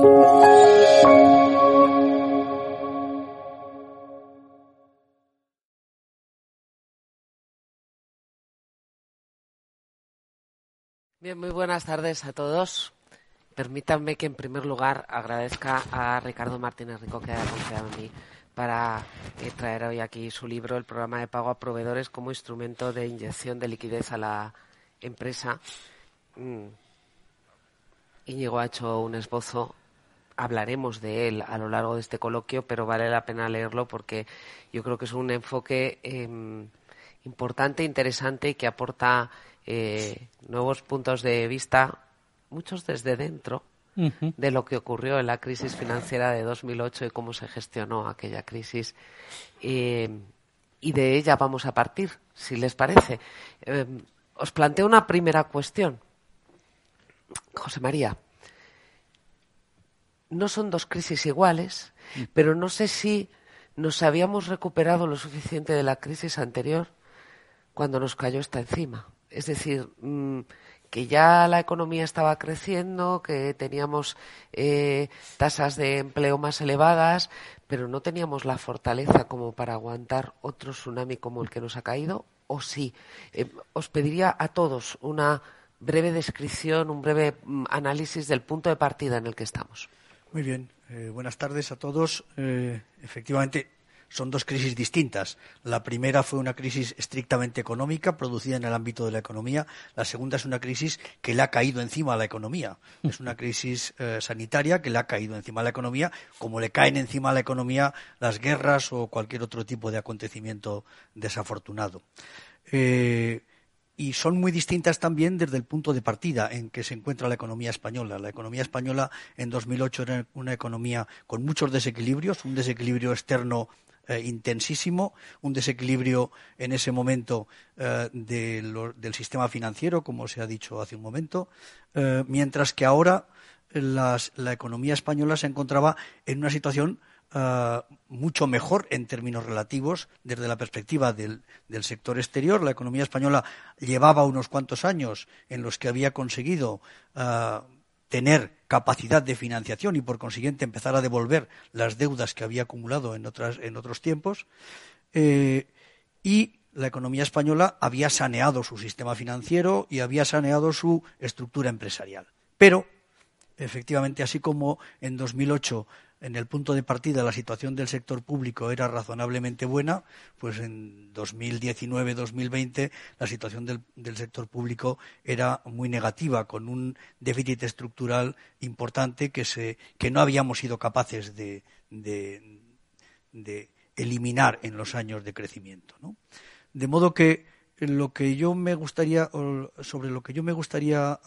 Bien, muy buenas tardes a todos. Permítanme que en primer lugar agradezca a Ricardo Martínez Rico que haya confiado en mí para eh, traer hoy aquí su libro, el programa de pago a proveedores como instrumento de inyección de liquidez a la empresa. Mm. Íñigo ha hecho un esbozo hablaremos de él a lo largo de este coloquio, pero vale la pena leerlo porque yo creo que es un enfoque em, importante, interesante y que aporta eh, nuevos puntos de vista, muchos desde dentro, de lo que ocurrió en la crisis financiera de 2008 y cómo se gestionó aquella crisis. Em, y de ella vamos a partir, si les parece. Em, os planteo una primera cuestión. José María, no son dos crisis iguales, mm. pero no sé si nos habíamos recuperado lo suficiente de la crisis anterior cuando nos cayó esta encima. Es decir, mm, que ya la economía estaba creciendo, que teníamos eh, tasas de empleo más elevadas, pero no teníamos la fortaleza como para aguantar otro tsunami como el que nos ha caído. O sí, eh, os pediría a todos una breve descripción, un breve mm, análisis del punto de partida en el que estamos. Muy bien, eh, buenas tardes a todos. Eh, efectivamente, son dos crisis distintas. La primera fue una crisis estrictamente económica, producida en el ámbito de la economía. La segunda es una crisis que le ha caído encima a la economía. Es una crisis eh, sanitaria que le ha caído encima a la economía, como le caen encima a la economía las guerras o cualquier otro tipo de acontecimiento desafortunado y son muy distintas también desde el punto de partida en que se encuentra la economía española. La economía española en 2008 era una economía con muchos desequilibrios, un desequilibrio externo eh, intensísimo, un desequilibrio en ese momento eh, del sistema financiero, como se ha dicho hace un momento, eh, mientras que ahora la economía española se encontraba en una situación eh, mucho mejor en términos relativos desde la perspectiva del, sector exterior. La economía española llevaba unos cuantos años en los que había conseguido eh, tener capacidad de financiación y por consiguiente empezar a devolver las deudas que había acumulado en, otras, en otros tiempos. Eh, y la economía española había saneado su sistema financiero y había saneado su estructura empresarial. Pero, efectivamente, así como en 2008 en el punto de partida la situación del sector público era razonablemente buena, pues en 2019-2020 la situación del, sector público era muy negativa, con un déficit estructural importante que, se, que no habíamos sido capaces de, eliminar en los años de crecimiento. De modo que lo que yo me gustaría, sobre lo que yo me gustaría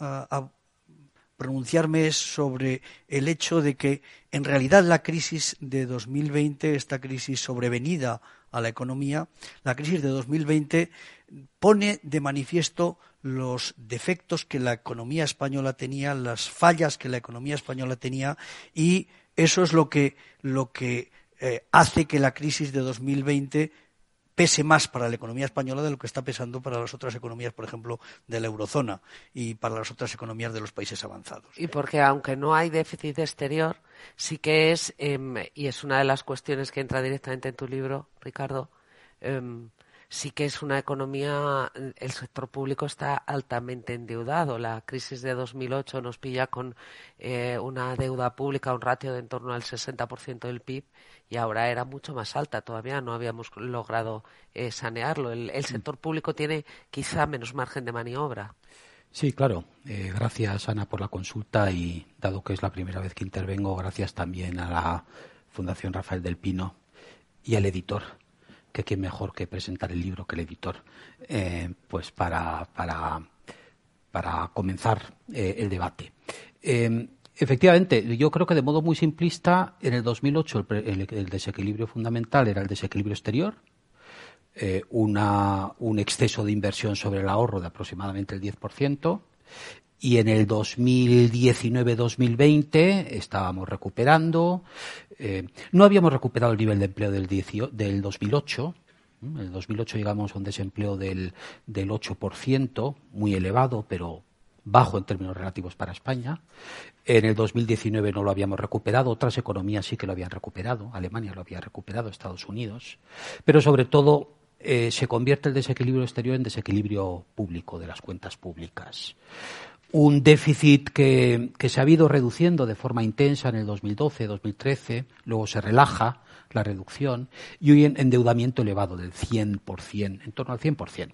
pronunciarme es sobre el hecho de que en realidad la crisis de 2020, esta crisis sobrevenida a la economía, la crisis de 2020 pone de manifiesto los defectos que la economía española tenía, las fallas que la economía española tenía y eso es lo que, lo que eh, hace que la crisis de 2020 pese más para la economía española de lo que está pesando para las otras economías, por ejemplo, de la eurozona y para las otras economías de los países avanzados. Y porque aunque no hay déficit exterior, sí que es, em, y es una de las cuestiones que entra directamente en tu libro, Ricardo, em, sí que es una economía, el sector público está altamente endeudado. La crisis de 2008 nos pilla con eh, una deuda pública, un ratio de en torno al 60% del PIB y ahora era mucho más alta. Todavía no habíamos logrado eh, sanearlo. El, mm. sector público tiene quizá menos margen de maniobra. Sí, claro. Eh, gracias, Ana, por la consulta y, dado que es la primera vez que intervengo, gracias también a la Fundación Rafael del Pino y al editor, que qué mejor que presentar el libro que el editor, eh, pues para, para, para comenzar el debate. Efectivamente, yo creo que de modo muy simplista, en el 2008 el, desequilibrio fundamental era el desequilibrio exterior, eh, una, un exceso de inversión sobre el ahorro de aproximadamente el 10%, y en el 2019-2020 estábamos recuperando. Eh, no habíamos recuperado el nivel de empleo del, del 2008. En el 2008 llegamos a un desempleo del, del 8%, muy elevado, pero bajo en términos relativos para España. En el 2019 no lo habíamos recuperado, otras economías sí que lo habían recuperado, Alemania lo había recuperado, Estados Unidos, pero sobre todo eh, se convierte el desequilibrio exterior en desequilibrio público de las cuentas públicas. Un déficit que, que se ha ido reduciendo de forma intensa en el 2012, 2013, luego se relaja la reducción y hoy en endeudamiento elevado del 100%, en torno al 100%.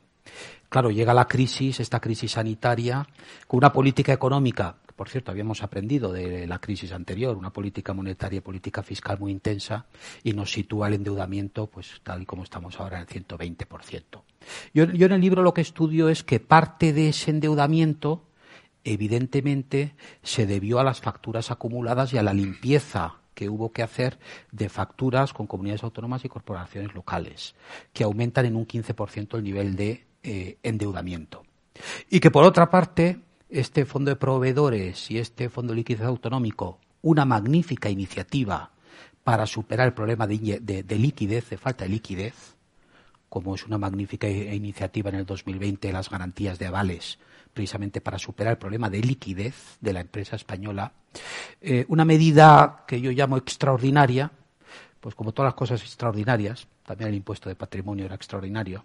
Claro, llega la crisis, esta crisis sanitaria, con una política económica, por cierto habíamos aprendido de la crisis anterior, una política monetaria y política fiscal muy intensa, y nos sitúa el endeudamiento, pues tal y como estamos ahora, en el 120%. Yo, yo en el libro lo que estudio es que parte de ese endeudamiento, evidentemente, se debió a las facturas acumuladas y a la limpieza que hubo que hacer de facturas con comunidades autónomas y corporaciones locales, que aumentan en un 15% el nivel de eh, endeudamiento. Y que por otra parte, este fondo de proveedores y este fondo de liquidez autonómico, una magnífica iniciativa para superar el problema de, liquidez, de falta de liquidez, como es una magnífica iniciativa en el 2020 las garantías de avales, precisamente para superar el problema de liquidez de la empresa española, eh, una medida que yo llamo extraordinaria, pues como todas las cosas extraordinarias, también el impuesto de patrimonio era extraordinario,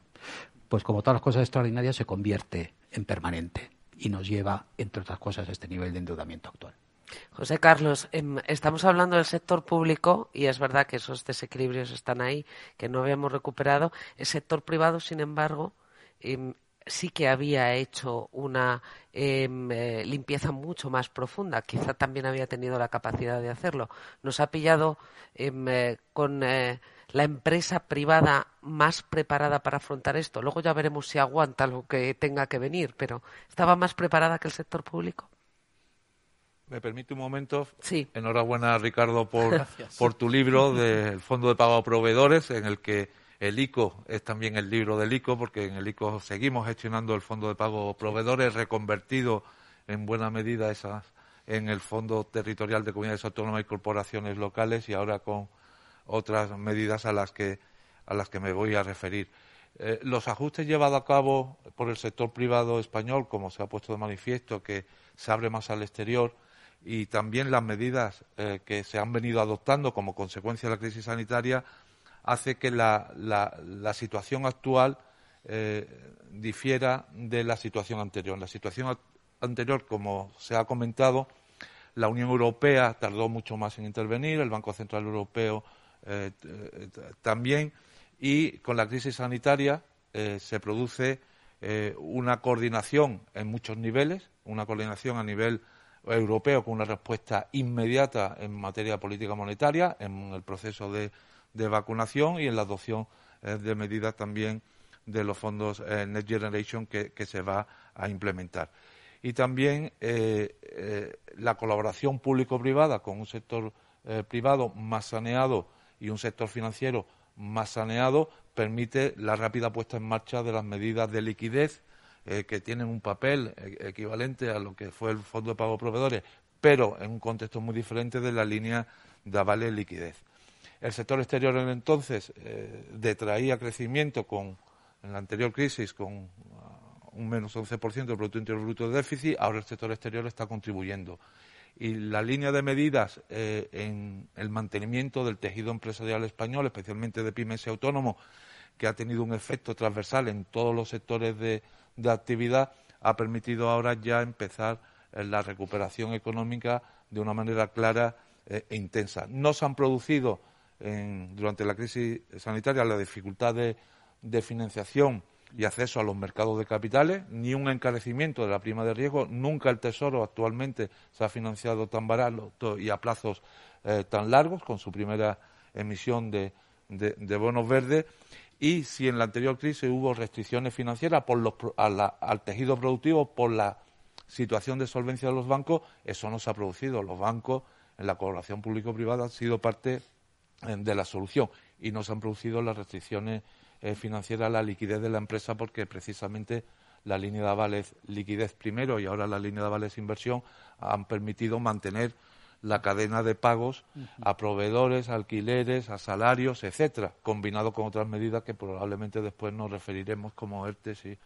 pues como todas las cosas extraordinarias se convierte en permanente y nos lleva, entre otras cosas, a este nivel de endeudamiento actual. José Carlos, em, estamos hablando del sector público y es verdad que esos desequilibrios están ahí, que no habíamos recuperado. El sector privado, sin embargo, em, sí que había hecho una em, eh, limpieza mucho más profunda. Quizá también había tenido la capacidad de hacerlo. Nos ha pillado eh, con eh, la empresa privada más preparada para afrontar esto? Luego ya veremos si aguanta lo que tenga que venir, pero ¿estaba más preparada que el sector público? ¿Me permite un momento? Sí. Enhorabuena, Ricardo, por, por tu libro del Fondo de Pago a Proveedores, en el que el ICO es también el libro del ICO, porque en el ICO seguimos gestionando el Fondo de Pago Proveedores, reconvertido en buena medida esas en el Fondo Territorial de Comunidades Autónomas y Corporaciones Locales y ahora con otras medidas a las que, a las que me voy a referir. Eh, los ajustes llevados a cabo por el sector privado español, como se ha puesto de manifiesto, que se abre más al exterior, y también las medidas eh, que se han venido adoptando como consecuencia de la crisis sanitaria, hace que la, la, situación actual eh, difiera de la situación anterior. La situación anterior, como se ha comentado, la Unión Europea tardó mucho más en intervenir, el Banco Central Europeo eh, también y con la crisis sanitaria eh, se produce eh, una coordinación en muchos niveles, una coordinación a nivel europeo con una respuesta inmediata en materia de política monetaria, en el proceso de, vacunación y en la adopción de medidas también de los fondos Next Generation que, se va a implementar. Y también la colaboración público-privada con un sector privado más saneado y un sector financiero más saneado permite la rápida puesta en marcha de las medidas de liquidez eh, que tienen un papel eh, equivalente a lo que fue el Fondo de Pago de Proveedores, pero en un contexto muy diferente de la línea de avales liquidez. El sector exterior en entonces eh, detraía crecimiento con, en la anterior crisis con uh, un menos 11% del Producto Interior Bruto de déficit, ahora el sector exterior está contribuyendo y la línea de medidas eh, en el mantenimiento del tejido empresarial español, especialmente de pymes y autónomos, que ha tenido un efecto transversal en todos los sectores de, actividad, ha permitido ahora ya empezar eh, la recuperación económica de una manera clara e intensa. No se han producido durante la crisis sanitaria las dificultades de financiación y acceso a los mercados de capitales, ni un encarecimiento de la prima de riesgo. Nunca el Tesoro actualmente se ha financiado tan barato y a plazos eh, tan largos, con su primera emisión de, bonos verdes. Y si en la anterior crisis hubo restricciones financieras por los, al tejido productivo por la situación de solvencia de los bancos, eso no se ha producido. Los bancos, en la colaboración público-privada, han sido parte de la solución. Y no se han producido las restricciones eh, financieras a la liquidez de la empresa porque precisamente la línea de avales liquidez primero y ahora la línea de avales inversión han permitido mantener la cadena de pagos a proveedores, alquileres, a salarios, etcétera, combinado con otras medidas que probablemente después nos referiremos como ERTES y,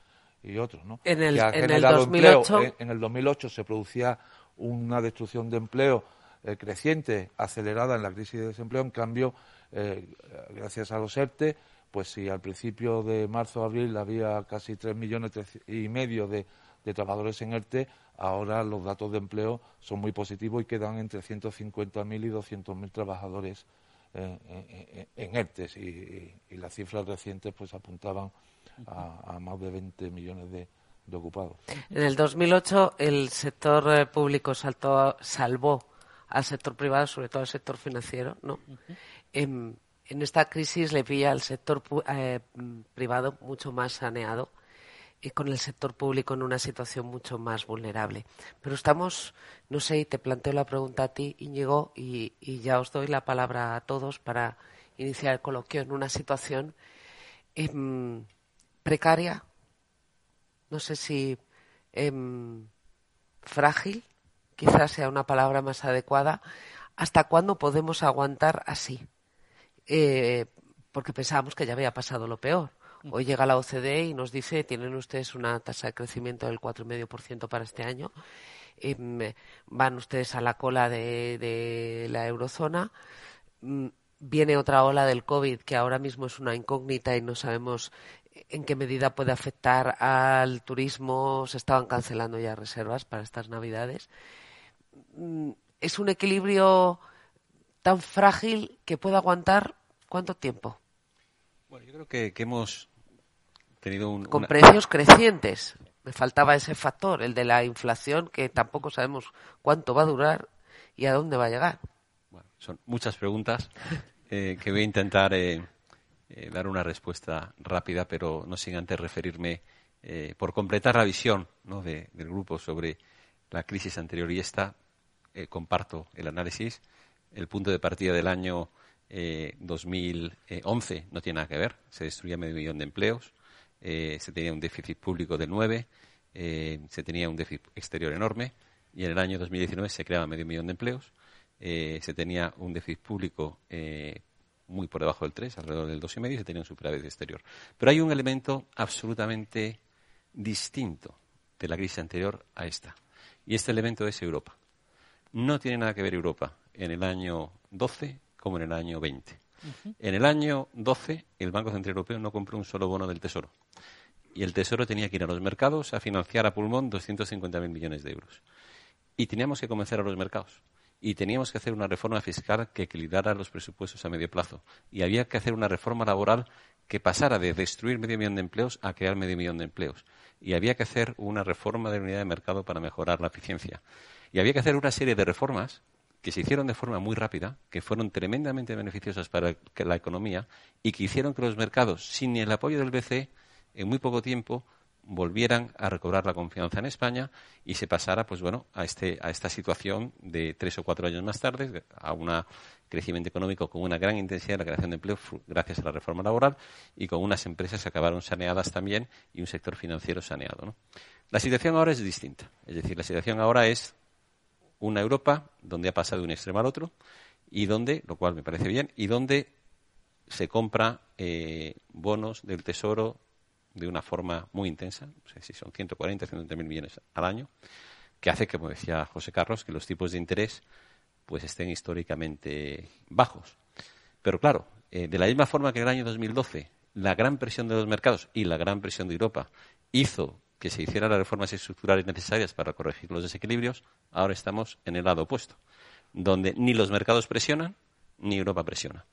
y otros, ¿no? En el, en el 2008... En, el 2008 se producía una destrucción de empleo eh, creciente, acelerada en la crisis de desempleo. En cambio, eh, gracias a los ERTE, pues si al principio de marzo abril había casi tres millones y medio de, trabajadores en ERTE, ahora los datos de empleo son muy positivos y quedan entre 150.000 y 200.000 trabajadores en, en, ERTE y, las cifras recientes pues apuntaban a, más de 20 millones de, ocupados. En el 2008 el sector eh, público saltó, salvó al sector privado, sobre todo al sector financiero, ¿no? en esta crisis le pilla al sector eh, privado mucho más saneado y con el sector público en una situación mucho más vulnerable. Pero estamos, no sé, y te planteo la pregunta a ti, Íñigo, y, ya os doy la palabra a todos para iniciar el coloquio en una situación em, precaria, no sé si em, frágil, quizás sea una palabra más adecuada. ¿Hasta cuándo podemos aguantar así? eh, porque pensábamos que ya había pasado lo peor. Hoy llega la OCDE y nos dice tienen ustedes una tasa de crecimiento del 4,5% para este año. Em, van ustedes a la cola de, la eurozona. Mm, viene otra ola del COVID que ahora mismo es una incógnita y no sabemos en qué medida puede afectar al turismo. Se estaban cancelando ya reservas para estas Navidades. Mm, es un equilibrio tan frágil que puede aguantar cuánto tiempo. Bueno, yo creo que, hemos tenido un. Con precios crecientes. Me faltaba ese factor, el de la inflación, que tampoco sabemos cuánto va a durar y a dónde va a llegar. Bueno, son muchas preguntas eh, que voy a intentar eh, eh, dar una respuesta rápida, pero no sin antes referirme, por completar la visión del grupo sobre la crisis anterior y esta, comparto el análisis el punto de partida del año 2011 eh, no tiene nada que ver. Se destruía medio millón de empleos, eh, se tenía un déficit público de 9, eh, se tenía un déficit exterior enorme y en el año 2019 se creaba medio millón de empleos, se tenía un déficit público muy por debajo del 3, alrededor del 2,5 y se tenía un superávit exterior. Pero hay un elemento absolutamente distinto de la crisis anterior a esta. Y este elemento es Europa. No tiene nada que ver Europa en el año 12 como en el año 20. En el año 12 el Banco Central Europeo no compró un solo bono del Tesoro. Y el Tesoro tenía que ir a los mercados a financiar a pulmón 250.000 millones de euros. Y teníamos que convencer a los mercados. Y teníamos que hacer una reforma fiscal que equilibrara los presupuestos a medio plazo. Y había que hacer una reforma laboral que pasara de destruir medio millón de empleos a crear medio millón de empleos. Y había que hacer una reforma de la unidad de mercado para mejorar la eficiencia. Y había que hacer una serie de reformas que se hicieron de forma muy rápida, que fueron tremendamente beneficiosas para la economía y que hicieron que los mercados, sin el apoyo del BCE, en muy poco tiempo volvieran a recobrar la confianza en España y se pasara, pues bueno, a, este, a esta situación de tres o cuatro años más tarde, a un crecimiento económico con una gran intensidad en la creación de empleo gracias a la reforma laboral y con unas empresas que acabaron saneadas también y un sector financiero saneado. La situación ahora es distinta. Es decir, la situación ahora es una Europa donde ha pasado de un extremo al otro y donde, lo cual me parece bien, y donde se compra eh, bonos del Tesoro de una forma muy intensa, no sé si son 140, 130 mil millones al año, que hace, como decía José Carlos, que los tipos de interés pues estén históricamente bajos. Pero claro, eh, de la misma forma que en el año 2012 la gran presión de los mercados y la gran presión de Europa hizo que se hicieran las reformas estructurales necesarias para corregir los desequilibrios, ahora estamos en el lado opuesto, donde ni los mercados presionan ni Europa presiona.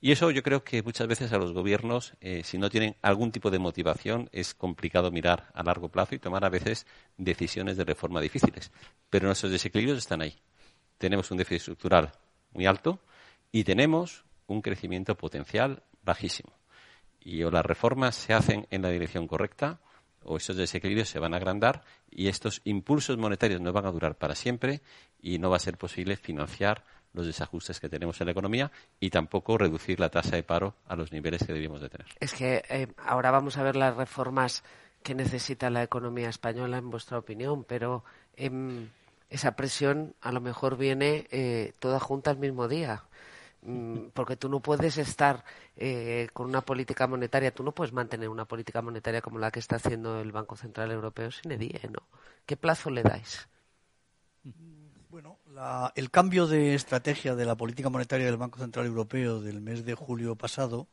Y eso yo creo que muchas veces a los gobiernos, eh, si no tienen algún tipo de motivación, es complicado mirar a largo plazo y tomar a veces decisiones de reforma difíciles. Pero nuestros desequilibrios están ahí. Tenemos un déficit estructural muy alto y tenemos un crecimiento potencial bajísimo. Y o las reformas se hacen en la dirección correcta o esos desequilibrios se van a agrandar y estos impulsos monetarios no van a durar para siempre y no va a ser posible financiar los desajustes que tenemos en la economía y tampoco reducir la tasa de paro a los niveles que debíamos de tener. Es que eh, ahora vamos a ver las reformas que necesita la economía española, en vuestra opinión, pero em, esa presión a lo mejor viene eh, toda junta al mismo día. Mm, porque tú no puedes estar eh, con una política monetaria, tú no puedes mantener una política monetaria como la que está haciendo el Banco Central Europeo sin EDIE, ¿no? ¿Qué plazo le dais? Bueno, el cambio de estrategia de la política monetaria del Banco Central Europeo del mes de julio pasado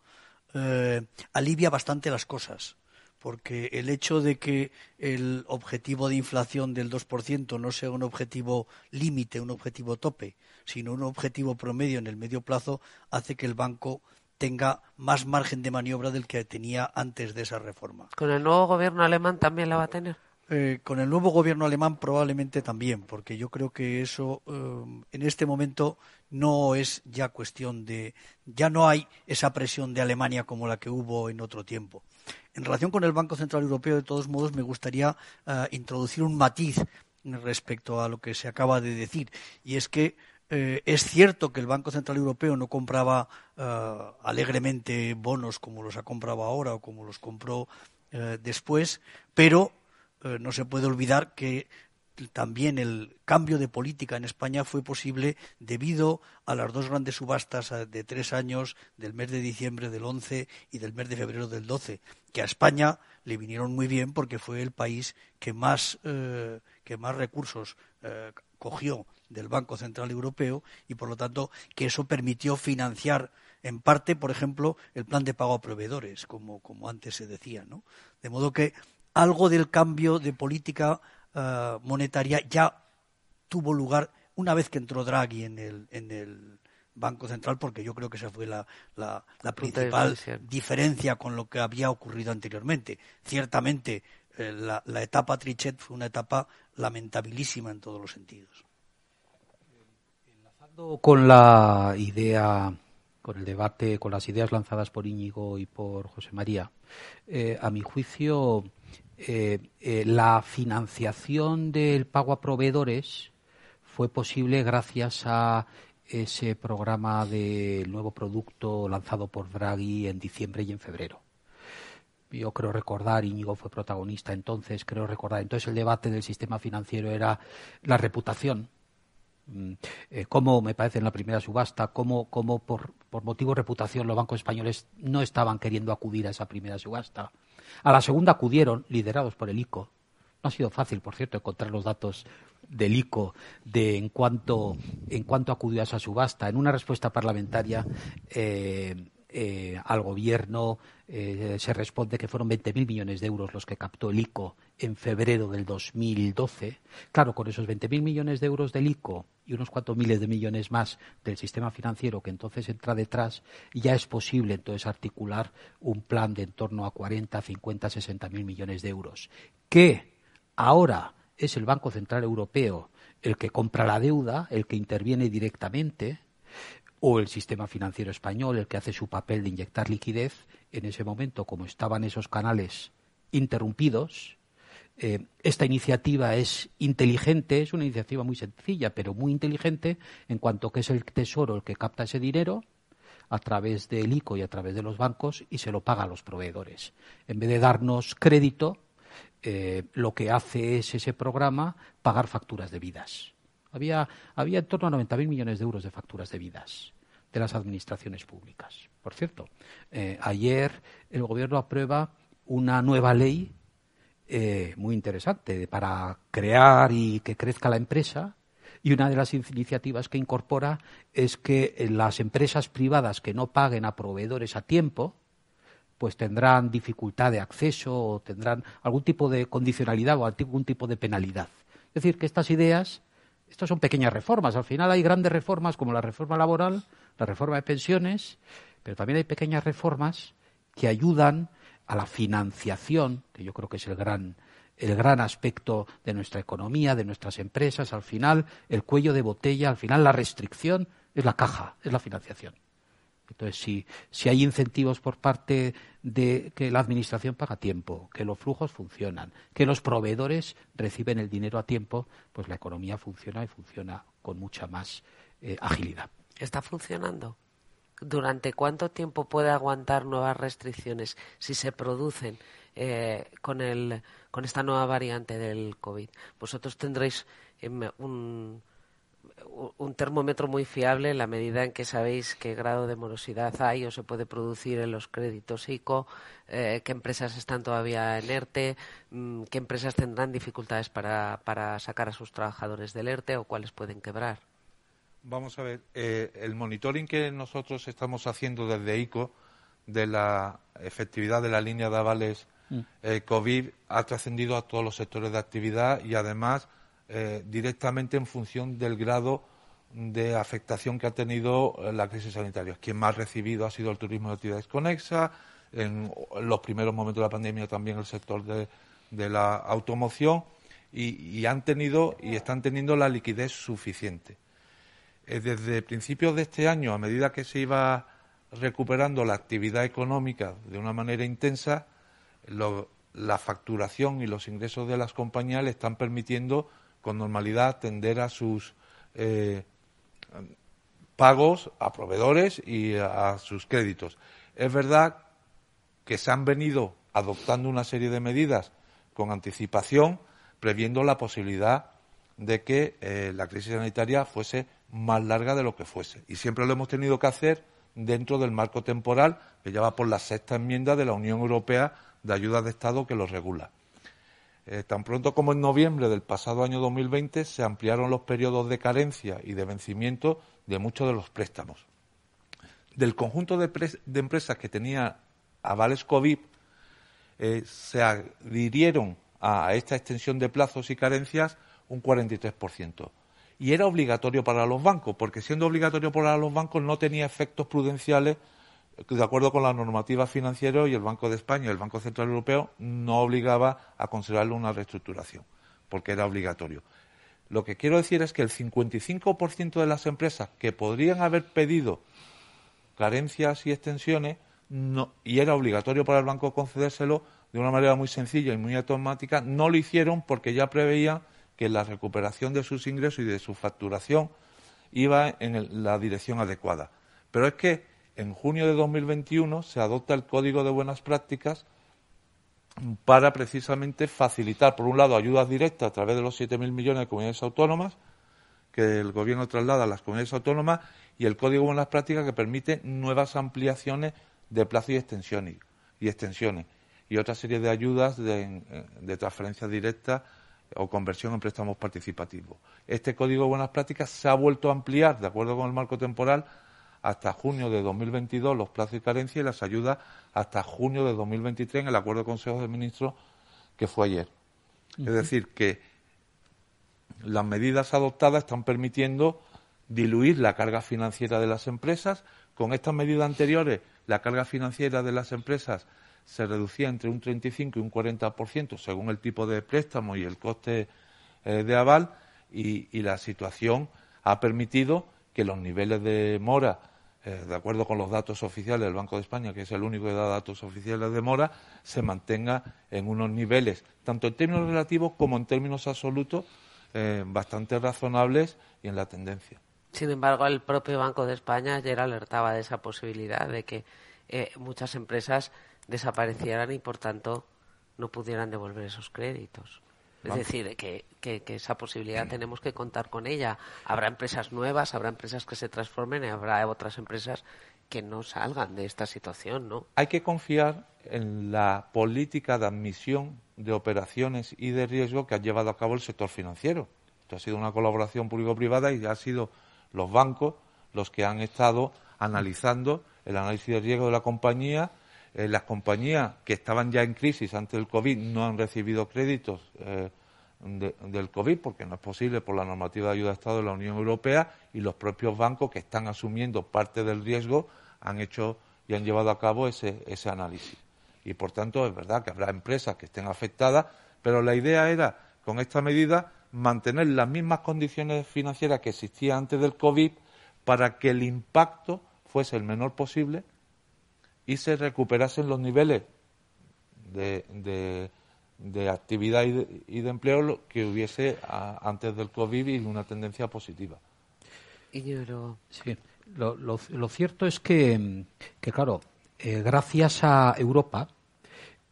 eh, alivia bastante las cosas porque el hecho de que el objetivo de inflación del 2% no sea un objetivo límite, un objetivo tope, sino un objetivo promedio en el medio plazo, hace que el banco tenga más margen de maniobra del que tenía antes de esa reforma. ¿Con el nuevo gobierno alemán también la va a tener? Eh, con el nuevo gobierno alemán probablemente también, porque yo creo que eso eh, en este momento no es ya cuestión de, ya no hay esa presión de Alemania como la que hubo en otro tiempo. En relación con el Banco Central Europeo, de todos modos, me gustaría eh, introducir un matiz respecto a lo que se acaba de decir, y es que es cierto que el Banco Central Europeo no compraba alegremente bonos como los ha comprado ahora o como los compró después, pero no se puede olvidar que también el cambio de política en España fue posible debido a las dos grandes subastas eh, de tres años del mes de diciembre del 11 y del mes de febrero del 12, que a España le vinieron muy bien porque fue el país que más, eh, que más recursos eh, cogió del Banco Central Europeo y, por lo tanto, que eso permitió financiar en parte, por ejemplo, el plan de pago a proveedores, como, como antes se decía. ¿no? De modo que algo del cambio de política eh, monetaria ya tuvo lugar una vez que entró Draghi en el, en el Banco Central, porque yo creo que esa fue la, la, principal diferencia con lo que había ocurrido anteriormente. Ciertamente, eh, la, la, etapa Trichet fue una etapa lamentabilísima en todos los sentidos. Enlazando con la idea, con el debate, con las ideas lanzadas por Íñigo y por José María, eh, a mi juicio, eh, eh, la financiación del pago a proveedores fue posible gracias a ese programa del nuevo producto lanzado por Draghi en diciembre y en febrero. Yo creo recordar, Íñigo fue protagonista entonces, creo recordar, entonces el debate del sistema financiero era la reputación eh, cómo me parece en la primera subasta, cómo, cómo por, por motivo de reputación los bancos españoles no estaban queriendo acudir a esa primera subasta. A la segunda acudieron, liderados por el ICO. No ha sido fácil, por cierto, encontrar los datos del ICO de en cuanto, en cuanto acudió a esa subasta. En una respuesta parlamentaria eh, eh, al gobierno eh, se responde que fueron 20.000 millones de euros los que captó el ICO en febrero del 2012. Claro, con esos 20.000 millones de euros del ICO y unos cuantos miles de millones más del sistema financiero que entonces entra detrás, ya es posible entonces articular un plan de en torno a 40, 50, 60 mil millones de euros. Que ahora es el Banco Central Europeo el que compra la deuda, el que interviene directamente, o el sistema financiero español el que hace su papel de inyectar liquidez, en ese momento, como estaban esos canales interrumpidos, eh, esta iniciativa es inteligente, es una iniciativa muy sencilla, pero muy inteligente en cuanto que es el Tesoro el que capta ese dinero a través del ICO y a través de los bancos y se lo paga a los proveedores. En vez de darnos crédito, eh, lo que hace es ese programa pagar facturas debidas. Había, había en torno a 90.000 millones de euros de facturas debidas de las administraciones públicas. Por cierto, eh, ayer el Gobierno aprueba una nueva ley eh, muy interesante para crear y que crezca la empresa. Y una de las iniciativas que incorpora es que las empresas privadas que no paguen a proveedores a tiempo, pues tendrán dificultad de acceso o tendrán algún tipo de condicionalidad o algún tipo de penalidad. Es decir, que estas ideas, estas son pequeñas reformas. Al final hay grandes reformas como la reforma laboral, la reforma de pensiones, pero también hay pequeñas reformas que ayudan a la financiación, que yo creo que es el gran, el gran aspecto de nuestra economía, de nuestras empresas. Al final, el cuello de botella, al final, la restricción es la caja, es la financiación. Entonces, si, si hay incentivos por parte de que la Administración paga tiempo, que los flujos funcionan, que los proveedores reciben el dinero a tiempo, pues la economía funciona y funciona con mucha más eh, agilidad. ¿Está funcionando? ¿Durante cuánto tiempo puede aguantar nuevas restricciones si se producen eh, con, el, con esta nueva variante del COVID? Vosotros tendréis em, un, un termómetro muy fiable en la medida en que sabéis qué grado de morosidad hay o se puede producir en los créditos ICO, eh, qué empresas están todavía en ERTE, mm, qué empresas tendrán dificultades para, para sacar a sus trabajadores del ERTE o cuáles pueden quebrar. Vamos a ver, eh, el monitoring que nosotros estamos haciendo desde ICO de la efectividad de la línea de avales mm. eh, COVID ha trascendido a todos los sectores de actividad y además eh, directamente en función del grado de afectación que ha tenido la crisis sanitaria. Quien más recibido ha sido el turismo de actividades conexas, en los primeros momentos de la pandemia también el sector de, la automoción y, y, han tenido y están teniendo la liquidez suficiente. Eh, desde principios de este año, a medida que se iba recuperando la actividad económica de una manera intensa, la facturación y los ingresos de las compañías le están permitiendo con normalidad atender a sus eh, pagos a proveedores y a, sus créditos. Es verdad que se han venido adoptando una serie de medidas con anticipación, previendo la posibilidad de que eh, la crisis sanitaria fuese más larga de lo que fuese. Y siempre lo hemos tenido que hacer dentro del marco temporal que ya va por la sexta enmienda de la Unión Europea de ayuda de Estado que lo regula. Eh, tan pronto como en noviembre del pasado año 2020 se ampliaron los periodos de carencia y de vencimiento de muchos de los préstamos. Del conjunto de, empresas que tenía avales COVID, eh, se adhirieron a esta extensión de plazos y carencias un 43% y era obligatorio para los bancos, porque siendo obligatorio para los bancos no tenía efectos prudenciales de acuerdo con la normativa financiera y el Banco de España y el Banco Central Europeo no obligaba a considerarlo una reestructuración, porque era obligatorio. Lo que quiero decir es que el 55% de las empresas que podrían haber pedido carencias y extensiones y era obligatorio para el banco concedérselo de una manera muy sencilla y muy automática, no lo hicieron porque ya preveían que la recuperación de sus ingresos y de su facturación iba en la dirección adecuada. Pero es que en junio de 2021 se adopta el Código de Buenas Prácticas para precisamente facilitar, por un lado, ayudas directas a través de los 7.000 millones de comunidades autónomas que el Gobierno traslada a las comunidades autónomas y el Código de Buenas Prácticas que permite nuevas ampliaciones de plazo y extensiones y, extensiones, y otra serie de ayudas de, de transferencias directas o conversión en préstamos participativos. Este Código de Buenas Prácticas se ha vuelto a ampliar, de acuerdo con el marco temporal, hasta junio de 2022 los plazos y carencias y las ayudas hasta junio de 2023 en el acuerdo de Consejo de Ministros que fue ayer. Es decir, que las medidas adoptadas están permitiendo diluir la carga financiera de las empresas. Con estas medidas anteriores, la carga financiera de las empresas se reducía entre un 35 y un 40% según el tipo de préstamo y el coste eh, de aval y, la situación ha permitido que los niveles de mora, eh, de acuerdo con los datos oficiales del Banco de España, que es el único que da datos oficiales de mora, se mantenga en unos niveles, tanto en términos relativos como en términos absolutos, eh, bastante razonables y en la tendencia. Sin embargo, el propio Banco de España ayer alertaba de esa posibilidad de que muchas empresas desaparecieran y, por tanto, no pudieran devolver esos créditos. Es decir, que, que, esa posibilidad tenemos que contar con ella. Habrá empresas nuevas, habrá empresas que se transformen y habrá otras empresas que no salgan de esta situación, ¿no? Hay que confiar en la política de admisión de operaciones y de riesgo que ha llevado a cabo el sector financiero. Esto ha sido una colaboración público-privada y ha sido los bancos los que han estado analizando el análisis de riesgo de la compañía eh, las compañías que estaban ya en crisis antes del COVID no han recibido créditos eh, del COVID porque no es posible por la normativa de ayuda de Estado de la Unión Europea y los propios bancos que están asumiendo parte del riesgo han hecho y han llevado a cabo ese, ese análisis. Y por tanto es verdad que habrá empresas que estén afectadas, pero la idea era con esta medida mantener las mismas condiciones financieras que existían antes del COVID para que el impacto fuese el menor posible y se recuperasen los niveles de, de, actividad y de, empleo que hubiese antes del COVID y una tendencia positiva. Sí, lo, lo, cierto es que, que claro, eh, gracias a Europa,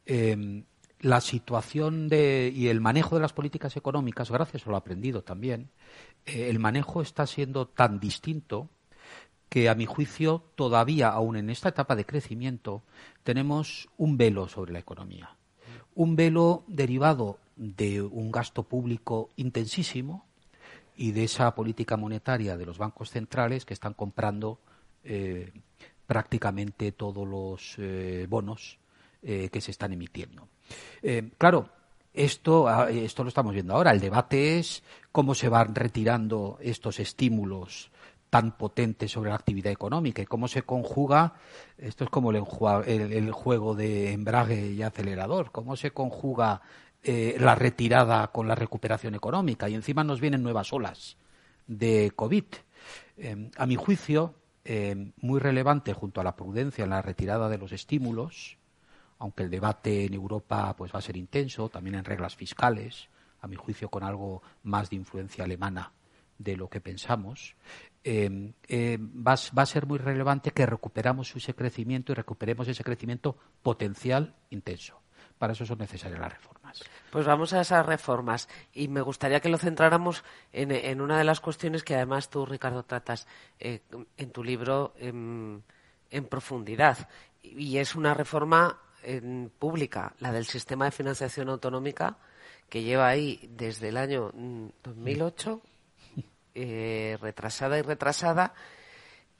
eh, la situación de, y el manejo de las políticas económicas, gracias a lo aprendido también, eh, el manejo está siendo tan distinto que, a mi juicio, todavía, aún en esta etapa de crecimiento, tenemos un velo sobre la economía. Un velo derivado de un gasto público intensísimo y de esa política monetaria de los bancos centrales que están comprando eh, prácticamente todos los eh, bonos que se están emitiendo. Eh, claro, esto, ah, esto lo estamos viendo ahora. El debate es cómo se van retirando estos estímulos tan potentes sobre la actividad económica y cómo se conjuga, esto es como el, juego de embrague y acelerador, cómo se conjuga eh, la retirada con la recuperación económica y encima nos vienen nuevas olas de COVID. Eh, a mi juicio, muy relevante junto a la prudencia en la retirada de los estímulos, aunque el debate en Europa pues va a ser intenso, también en reglas fiscales, a mi juicio con algo más de influencia alemana de lo que pensamos, eh, eh, va, a ser muy relevante que recuperamos ese crecimiento y recuperemos ese crecimiento potencial intenso. Para eso son necesarias las reformas. Pues vamos a esas reformas y me gustaría que lo centráramos en, una de las cuestiones que además tú, Ricardo, tratas eh, en tu libro en profundidad y es una reforma en pública, la del sistema de financiación autonómica, que lleva ahí desde el año 2008, mm, eh, retrasada y retrasada,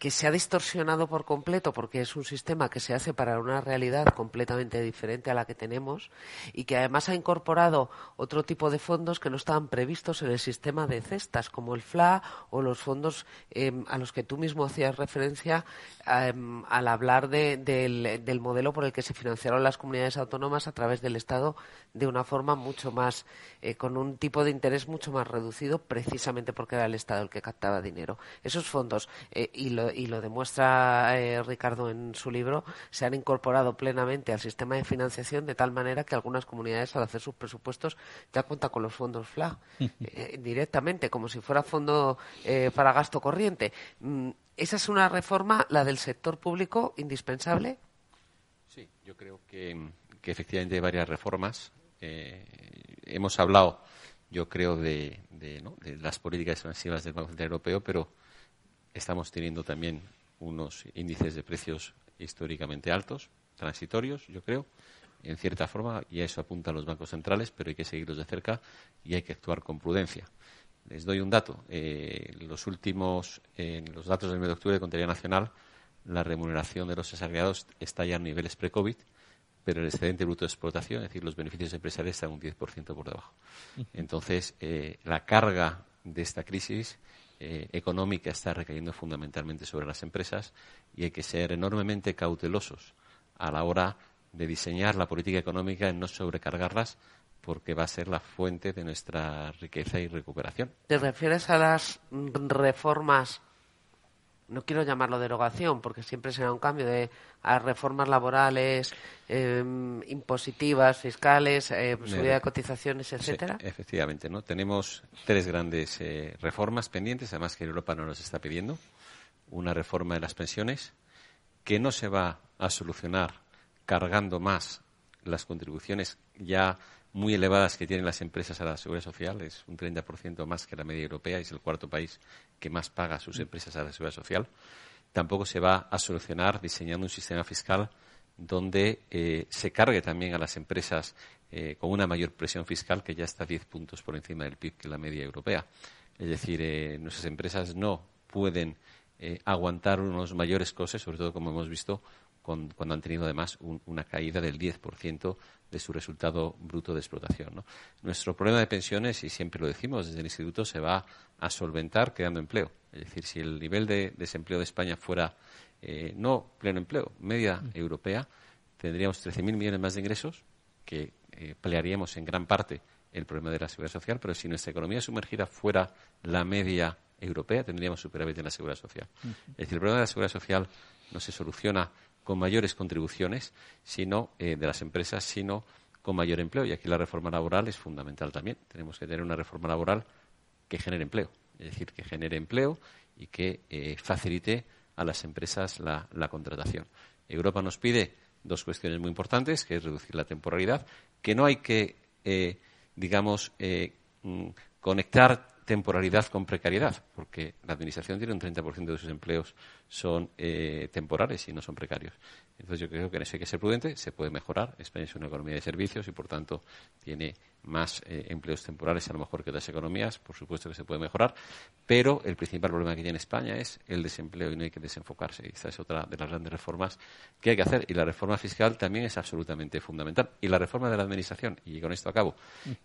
que se ha distorsionado por completo porque es un sistema que se hace para una realidad completamente diferente a la que tenemos y que además ha incorporado otro tipo de fondos que no estaban previstos en el sistema de cestas, como el FLA o los fondos em, a los que tú mismo hacías referencia em, al hablar del, modelo por el que se financiaron las comunidades autónomas a través del Estado de una forma mucho más, eh, con un tipo de interés mucho más reducido, precisamente porque era el Estado el que captaba dinero. Esos fondos eh, y lo, y lo demuestra eh, Ricardo en su libro, se han incorporado plenamente al sistema de financiación de tal manera que algunas comunidades al hacer sus presupuestos ya cuentan con los fondos FLA eh, directamente, como si fuera fondo eh, para gasto corriente. Mm, ¿Esa es una reforma, la del sector público, indispensable? Sí, yo creo que, efectivamente hay varias reformas. hemos hablado, yo creo, de, de las políticas expansivas del Banco Central Europeo, pero Estamos teniendo también unos índices de precios históricamente altos, transitorios, yo creo, en cierta forma, y a eso apuntan los bancos centrales, pero hay que seguirlos de cerca y hay que actuar con prudencia. Les doy un dato. Eh, los últimos, en los datos del mes de octubre de Contabilidad Nacional, la remuneración de los desagregados está ya a niveles pre-COVID, pero el excedente bruto de explotación, es decir, los beneficios empresariales, están un 10% por debajo. Entonces, eh, la carga de esta crisis eh, económica está recayendo fundamentalmente sobre las empresas y hay que ser enormemente cautelosos a la hora de diseñar la política económica en no sobrecargarlas porque va a ser la fuente de nuestra riqueza y recuperación. ¿Te refieres a las reformas no quiero llamarlo derogación, porque siempre será un cambio de a reformas laborales, em, impositivas, fiscales, eh, subida de cotizaciones, etcétera. efectivamente, ¿no? Tenemos tres grandes eh, reformas pendientes, además que Europa no nos está pidiendo. Una reforma de las pensiones que no se va a solucionar cargando más las contribuciones ya muy elevadas que tienen las empresas a la seguridad social, es un 30% más que la media europea, es el cuarto país que más paga a sus empresas a la seguridad social. Tampoco se va a solucionar diseñando un sistema fiscal donde eh, se cargue también a las empresas eh, con una mayor presión fiscal que ya está 10 puntos por encima del PIB que la media europea. Es decir, eh, nuestras empresas no pueden aguantar unos mayores costes, sobre todo como hemos visto cuando han tenido además una caída del 10% de su resultado bruto de explotación. Nuestro problema de pensiones, y siempre lo decimos desde el Instituto, se va a solventar creando empleo. Es decir, si el nivel de desempleo de España fuera eh, no pleno empleo, media mm. europea, tendríamos 13.000 millones más de ingresos que eh, pelearíamos en gran parte el problema de la seguridad social, pero si nuestra economía sumergida fuera la media europea, tendríamos superávit en la seguridad social. Es decir, el problema de la seguridad social no se soluciona con mayores contribuciones sino eh, de las empresas, sino con mayor empleo. Y aquí la reforma laboral es fundamental también. Tenemos que tener una reforma laboral que genere empleo, es decir, que genere empleo y que eh, facilite a las empresas la, contratación. Europa nos pide dos cuestiones muy importantes, que es reducir la temporalidad, que no hay que, eh, digamos, mm, conectar temporalidad con precariedad, porque la Administración tiene un 30% de sus empleos son eh, temporales y no son precarios. Entonces yo creo que en eso hay que ser prudente, se puede mejorar. España es una economía de servicios y por tanto tiene más eh, empleos temporales a lo mejor que otras economías, por supuesto que se puede mejorar, pero el principal problema que tiene España es el desempleo y no hay que desenfocarse. Esta es otra de las grandes reformas que hay que hacer. Y la reforma fiscal también es absolutamente fundamental. Y la reforma de la Administración, y con esto acabo,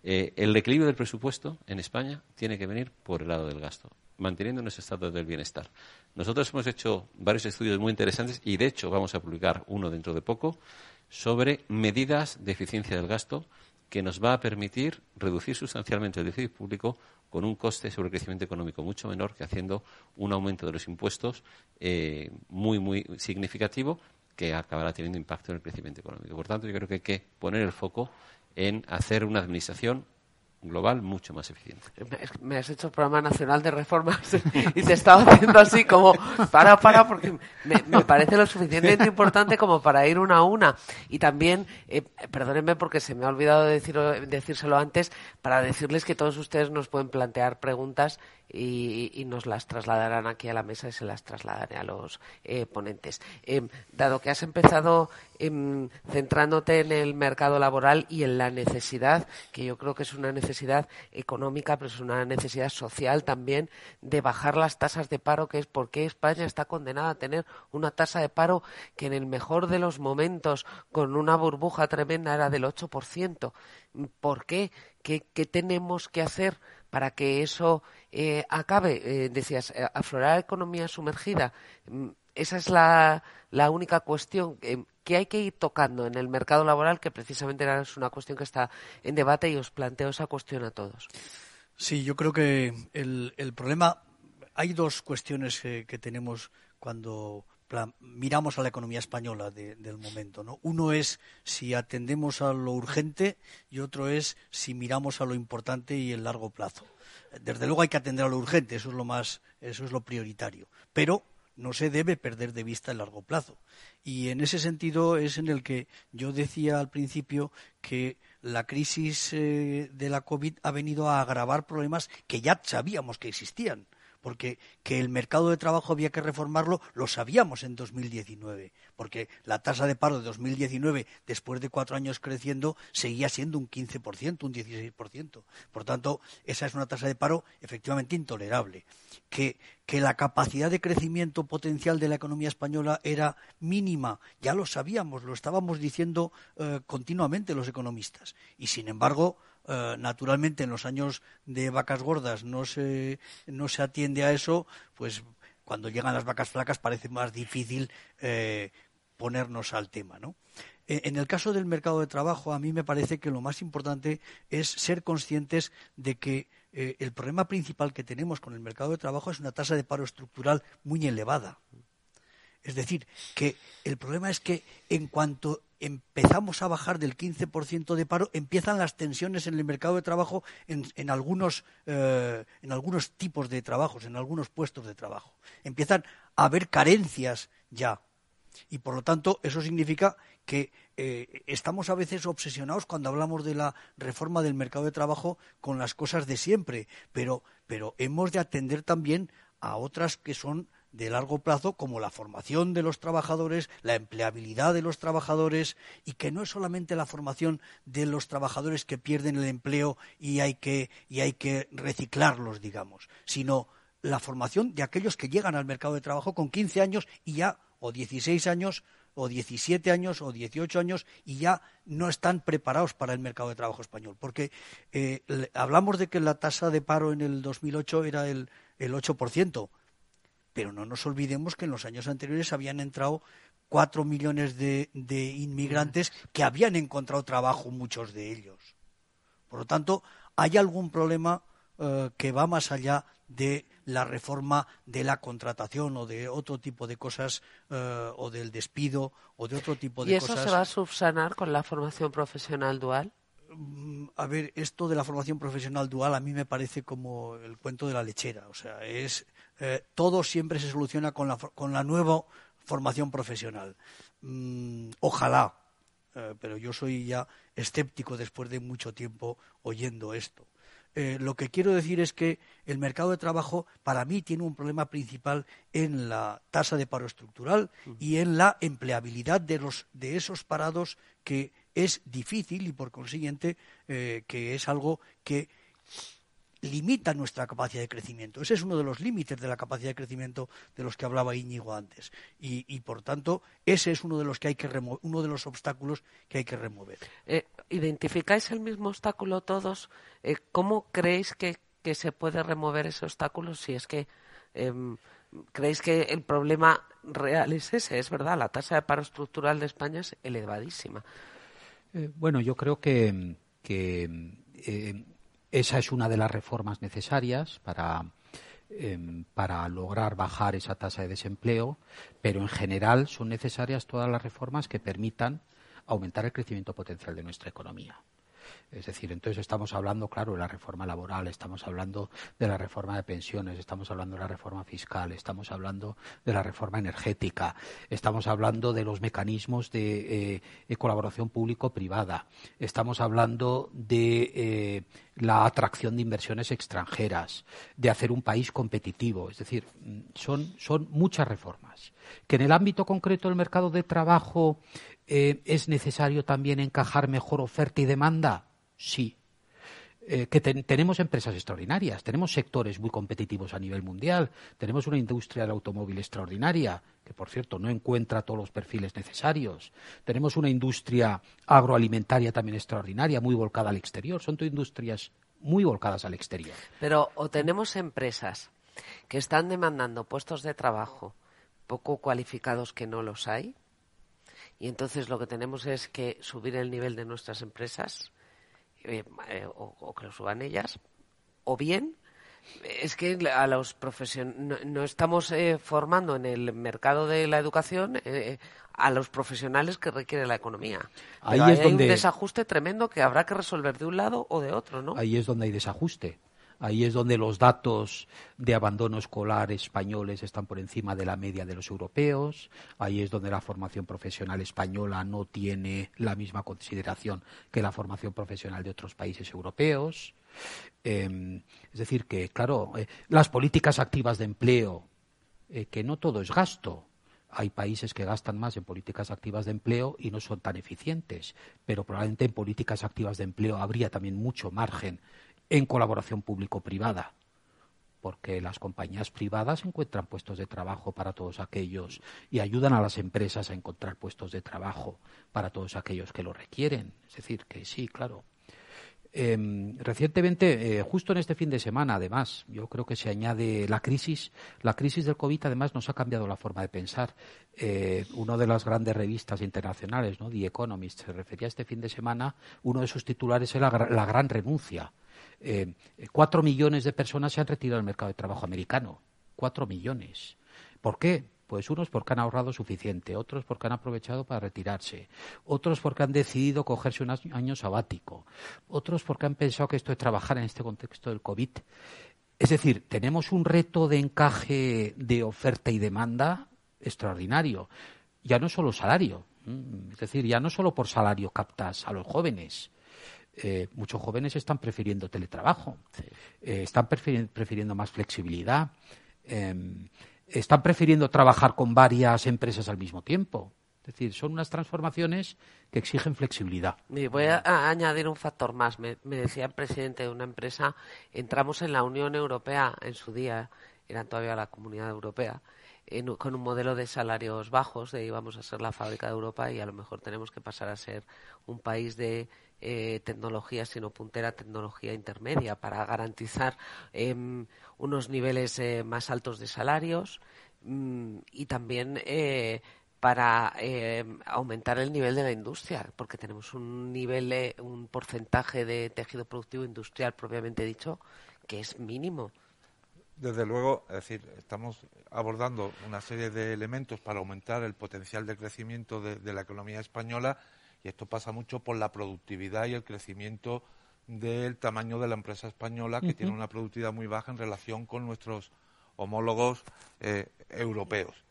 eh, el equilibrio del presupuesto en España tiene que venir por el lado del gasto manteniendo nuestro estado del bienestar. Nosotros hemos hecho varios estudios muy interesantes y, de hecho, vamos a publicar uno dentro de poco sobre medidas de eficiencia del gasto que nos va a permitir reducir sustancialmente el déficit público con un coste sobre el crecimiento económico mucho menor que haciendo un aumento de los impuestos eh, muy, muy significativo que acabará teniendo impacto en el crecimiento económico. Por tanto, yo creo que hay que poner el foco en hacer una administración global mucho más eficiente. Me has hecho el programa nacional de reformas y te estaba haciendo así como para, para, porque me, parece lo suficientemente importante como para ir una a una. Y también, eh, perdónenme porque se me ha olvidado decir, decírselo antes, para decirles que todos ustedes nos pueden plantear preguntas y, nos las trasladarán aquí a la mesa y se las trasladaré a los eh, ponentes. Em, dado que has empezado em, centrándote en el mercado laboral y en la necesidad, que yo creo que es una necesidad económica, pero es una necesidad social también, de bajar las tasas de paro, que es por qué España está condenada a tener una tasa de paro que en el mejor de los momentos, con una burbuja tremenda, era del 8%. ¿Por qué? ¿Qué, qué tenemos que hacer? Para que eso eh, acabe, eh, decías, eh, aflorar economía sumergida. Mm, esa es la, única cuestión que hay que ir tocando en el mercado laboral, que precisamente es una cuestión que está en debate y os planteo esa cuestión a todos. Sí, yo creo que el, problema, hay dos cuestiones que tenemos cuando miramos a la economía española del momento. ¿no? Uno es si atendemos a lo urgente y otro es si miramos a lo importante y el largo plazo. Desde luego hay que atender a lo urgente, eso es lo más, eso es lo prioritario. Pero no se debe perder de vista el largo plazo. Y en ese sentido es en el que yo decía al principio que la crisis eh, de la COVID ha venido a agravar problemas que ya sabíamos que existían porque que el mercado de trabajo había que reformarlo lo sabíamos en 2019, porque la tasa de paro de 2019, después de cuatro años creciendo, seguía siendo un 15%, un 16%. Por tanto, esa es una tasa de paro efectivamente intolerable. Que, la capacidad de crecimiento potencial de la economía española era mínima, ya lo sabíamos, lo estábamos diciendo eh, continuamente los economistas. Y, sin embargo, eh, naturalmente en los años de vacas gordas no se, no se atiende a eso, pues cuando llegan las vacas flacas parece más difícil eh, ponernos al tema, ¿no? E, en el caso del mercado de trabajo, a mí me parece que lo más importante es ser conscientes de que eh, el problema principal que tenemos con el mercado de trabajo es una tasa de paro estructural muy elevada. Es decir, que el problema es que en cuanto empezamos a bajar del 15% de paro, empiezan las tensiones en el mercado de trabajo en, algunos, eh, en algunos tipos de trabajos, en algunos puestos de trabajo. Empiezan a haber carencias ya. Y por lo tanto, eso significa que eh, estamos a veces obsesionados cuando hablamos de la reforma del mercado de trabajo con las cosas de siempre, pero, pero hemos de atender también a otras que son de largo plazo como la formación de los trabajadores, la empleabilidad de los trabajadores y que no es solamente la formación de los trabajadores que pierden el empleo y hay que, y hay que reciclarlos, digamos, sino la formación de aquellos que llegan al mercado de trabajo con 15 años y ya, o 16 años, o 17 años, o 18 años, y ya no están preparados para el mercado de trabajo español. Porque eh, hablamos de que la tasa de paro en el 2008 era el, el 8%, pero no nos olvidemos que en los años anteriores habían entrado cuatro millones de, inmigrantes que habían encontrado trabajo, muchos de ellos. Por lo tanto, hay algún problema eh, que va más allá de la reforma de la contratación o de otro tipo de cosas eh, o del despido o de otro tipo de cosas. ¿Y eso se va a subsanar con la formación profesional dual? Mm, a ver, esto de la formación profesional dual a mí me parece como el cuento de la lechera. O sea, es eh, todo siempre se soluciona con la, con la nueva formación profesional. Mm, ojalá, eh, pero yo soy ya escéptico después de mucho tiempo oyendo esto. Eh, lo que quiero decir es que el mercado de trabajo para mí tiene un problema principal en la tasa de paro estructural y en la empleabilidad de, los, de esos parados que es difícil y por consiguiente eh, que es algo que limita nuestra capacidad de crecimiento. Ese es uno de los límites de la capacidad de crecimiento de los que hablaba Íñigo antes. Y, por tanto, ese es uno de los que hay que uno de los obstáculos que hay que remover. Eh, ¿Identificáis el mismo obstáculo todos? Eh, ¿Cómo creéis que, se puede remover ese obstáculo si es que em, creéis que el problema real es ese? Es verdad, la tasa de paro estructural de España es elevadísima. Eh, bueno, yo creo que, que esa es una de las reformas necesarias para, em, para lograr bajar esa tasa de desempleo, pero en general son necesarias todas las reformas que permitan aumentar el crecimiento potencial de nuestra economía. Es decir, entonces estamos hablando, claro, de la reforma laboral, estamos hablando de la reforma de pensiones, estamos hablando de la reforma fiscal, estamos hablando de la reforma energética, estamos hablando de los mecanismos de, eh, colaboración público-privada, estamos hablando de eh, la atracción de inversiones extranjeras, de hacer un país competitivo. Es decir, son, son muchas reformas. Que en el ámbito concreto del mercado de trabajo eh, es necesario también encajar mejor oferta y demanda sí. Eh, que tenemos empresas extraordinarias, tenemos sectores muy competitivos a nivel mundial, tenemos una industria del automóvil extraordinaria, que por cierto no encuentra todos los perfiles necesarios, tenemos una industria agroalimentaria también extraordinaria, muy volcada al exterior, son industrias muy volcadas al exterior. Pero o tenemos empresas que están demandando puestos de trabajo poco cualificados que no los hay, y entonces lo que tenemos es que subir el nivel de nuestras empresas eh, eh, o, que lo suban ellas, o bien es que a los profesionales no, estamos eh, formando en el mercado de la educación a los profesionales que requiere la economía. Ahí es hay un desajuste tremendo que habrá que resolver de un lado o de otro, ¿no? Ahí es donde hay desajuste. Ahí es donde los datos de abandono escolar españoles están por encima de la media de los europeos. Ahí es donde la formación profesional española no tiene la misma consideración que la formación profesional de otros países europeos. Em, es decir, que, claro, eh, las políticas activas de empleo, eh, que no todo es gasto, hay países que gastan más en políticas activas de empleo y no son tan eficientes, pero probablemente en políticas activas de empleo habría también mucho margen en colaboración público-privada, porque las compañías privadas encuentran puestos de trabajo para todos aquellos y ayudan a las empresas a encontrar puestos de trabajo para todos aquellos que lo requieren. Es decir, que sí, claro. Em, recientemente, eh, justo en este fin de semana, además, yo creo que se añade la crisis. La crisis del COVID, además, nos ha cambiado la forma de pensar. Eh, una de las grandes revistas internacionales, ¿no? The Economist, se refería este fin de semana. Uno de sus titulares era la gran renuncia eh, cuatro millones de personas se han retirado del mercado de trabajo americano. Cuatro millones. ¿Por qué? Pues unos porque han ahorrado suficiente, otros porque han aprovechado para retirarse, otros porque han decidido cogerse un año sabático, otros porque han pensado que esto es trabajar en este contexto del COVID. Es decir, tenemos un reto de encaje de oferta y demanda extraordinario. Ya no solo salario, es decir, ya no solo por salario captas a los jóvenes, eh, muchos jóvenes están prefiriendo teletrabajo, eh, están prefiriendo, más flexibilidad, em, están prefiriendo trabajar con varias empresas al mismo tiempo. Es decir, son unas transformaciones que exigen flexibilidad. voy a, añadir un factor más. Me, me, decía el presidente de una empresa, entramos en la Unión Europea en su día, eran todavía la Comunidad Europea, con un modelo de salarios bajos, de íbamos a ser la fábrica de Europa y a lo mejor tenemos que pasar a ser un país de eh, tecnología, sino puntera tecnología intermedia para garantizar em, unos niveles eh, más altos de salarios mm, y también eh, para em, aumentar el nivel de la industria, porque tenemos un nivel, un porcentaje de tejido productivo industrial propiamente dicho que es mínimo. Desde luego, es decir, estamos abordando una serie de elementos para aumentar el potencial de crecimiento de, la economía española y esto pasa mucho por la productividad y el crecimiento del tamaño de la empresa española, que tiene una productividad muy baja en relación con nuestros homólogos eh, europeos.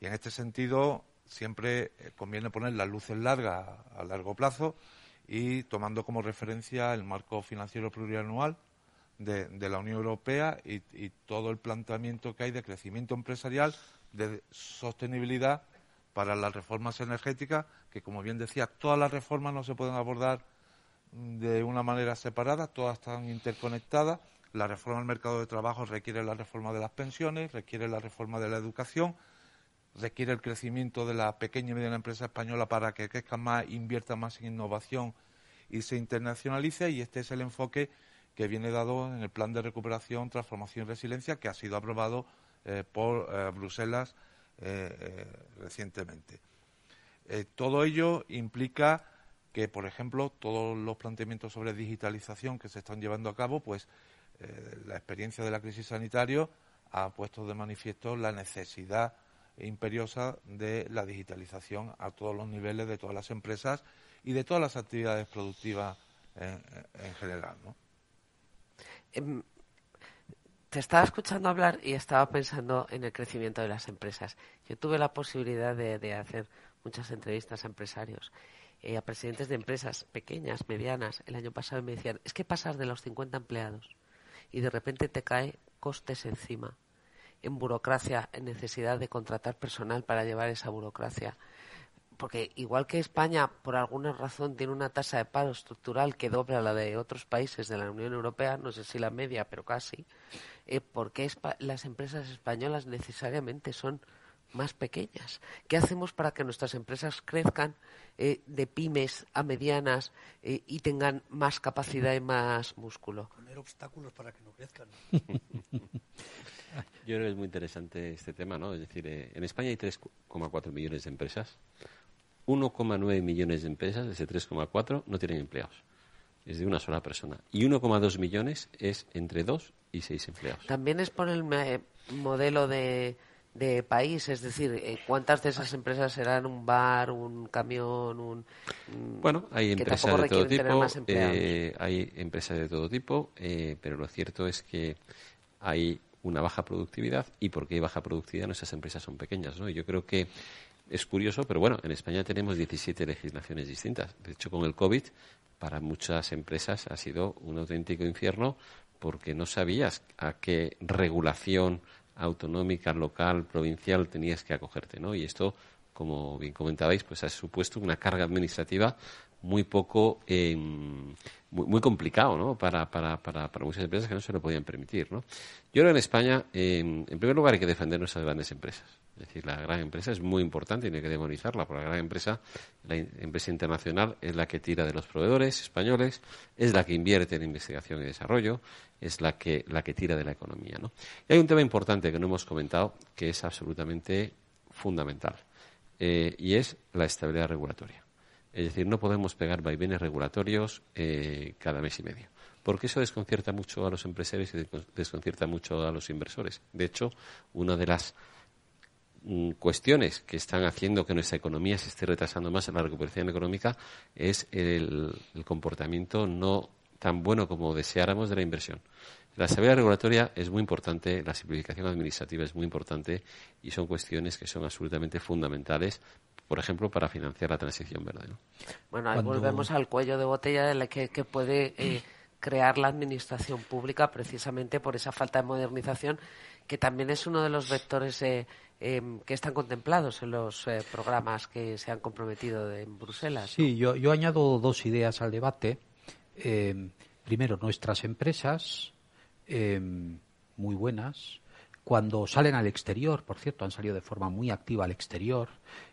Y en este sentido, siempre eh, conviene poner las luces largas a largo plazo y tomando como referencia el marco financiero plurianual de, la Unión Europea y, todo el planteamiento que hay de crecimiento empresarial, de sostenibilidad para las reformas energéticas, que como bien decía, todas las reformas no se pueden abordar de una manera separada, todas están interconectadas. La reforma del mercado de trabajo requiere la reforma de las pensiones, requiere la reforma de la educación, requiere el crecimiento de la pequeña y mediana empresa española para que crezca más, invierta más en innovación y se internacionalice y este es el enfoque que viene dado en el Plan de Recuperación, Transformación y Resiliencia que ha sido aprobado eh, por eh, Bruselas eh, recientemente. todo ello implica que, por ejemplo, todos los planteamientos sobre digitalización que se están llevando a cabo, pues la experiencia de la crisis sanitaria ha puesto de manifiesto la necesidad imperiosa de la digitalización a todos los niveles de todas las empresas y de todas las actividades productivas en, en general. ¿no? Te estaba escuchando hablar y estaba pensando en el crecimiento de las empresas. Yo tuve la posibilidad de, hacer muchas entrevistas a empresarios, eh, a presidentes de empresas pequeñas, medianas, el año pasado me decían, es que pasas de los 50 empleados y de repente te cae costes encima, en burocracia, en necesidad de contratar personal para llevar esa burocracia, porque igual que España, por alguna razón, tiene una tasa de paro estructural que dobla la de otros países de la Unión Europea, no sé si la media, pero casi, eh, ¿por qué las empresas españolas necesariamente son más pequeñas? ¿Qué hacemos para que nuestras empresas crezcan eh, de pymes a medianas eh, y tengan más capacidad y más músculo? Poner obstáculos para que no crezcan. Yo creo que es muy interesante este tema, ¿no? Es decir, en España hay 3,4 millones de empresas. 1,9 millones de empresas, de ese 3,4, no tienen empleados. Es de una sola persona. Y 1,2 millones es entre 2 y 6 empleados. También es por el modelo de, país, es decir, eh, ¿cuántas de esas empresas serán un bar, un camión, un... Mm, bueno, hay empresas de todo tipo, eh, hay empresas de todo tipo, eh, pero lo cierto es que hay una baja productividad y porque hay baja productividad nuestras empresas son pequeñas, ¿no? Y yo creo que es curioso, pero bueno, en España tenemos 17 legislaciones distintas. De hecho, con el COVID, para muchas empresas ha sido un auténtico infierno porque no sabías a qué regulación autonómica, local, provincial tenías que acogerte, ¿no? Y esto, como bien comentabais, pues ha supuesto una carga administrativa muy poco em, muy, complicado ¿no? para, para, para, para, muchas empresas que no se lo podían permitir. ¿no? Yo creo que en España, em, en primer lugar, hay que defender nuestras grandes empresas. Es decir, la gran empresa es muy importante y no hay que demonizarla, porque la gran empresa, la empresa internacional, es la que tira de los proveedores españoles, es la que invierte en investigación y desarrollo, es la que, la que tira de la economía. ¿no? Y hay un tema importante que no hemos comentado, que es absolutamente fundamental, eh, y es la estabilidad regulatoria. Es decir, no podemos pegar vaivenes regulatorios eh, cada mes y medio, porque eso desconcierta mucho a los empresarios y desconcierta mucho a los inversores. De hecho, una de las cuestiones que están haciendo que nuestra economía se esté retrasando más en la recuperación económica es el, comportamiento no tan bueno como deseáramos de la inversión. La estabilidad regulatoria es muy importante, la simplificación administrativa es muy importante y son cuestiones que son absolutamente fundamentales por ejemplo, para financiar la transición verde. Bueno, ahí volvemos al cuello de botella de la que, puede eh, crear la administración pública precisamente por esa falta de modernización, que también es uno de los vectores eh, em, que están contemplados en los eh, programas que se han comprometido en Bruselas. Sí, yo, yo añado dos ideas al debate. Em, primero, nuestras empresas, em, muy buenas, cuando salen al exterior, por cierto, han salido de forma muy activa al exterior,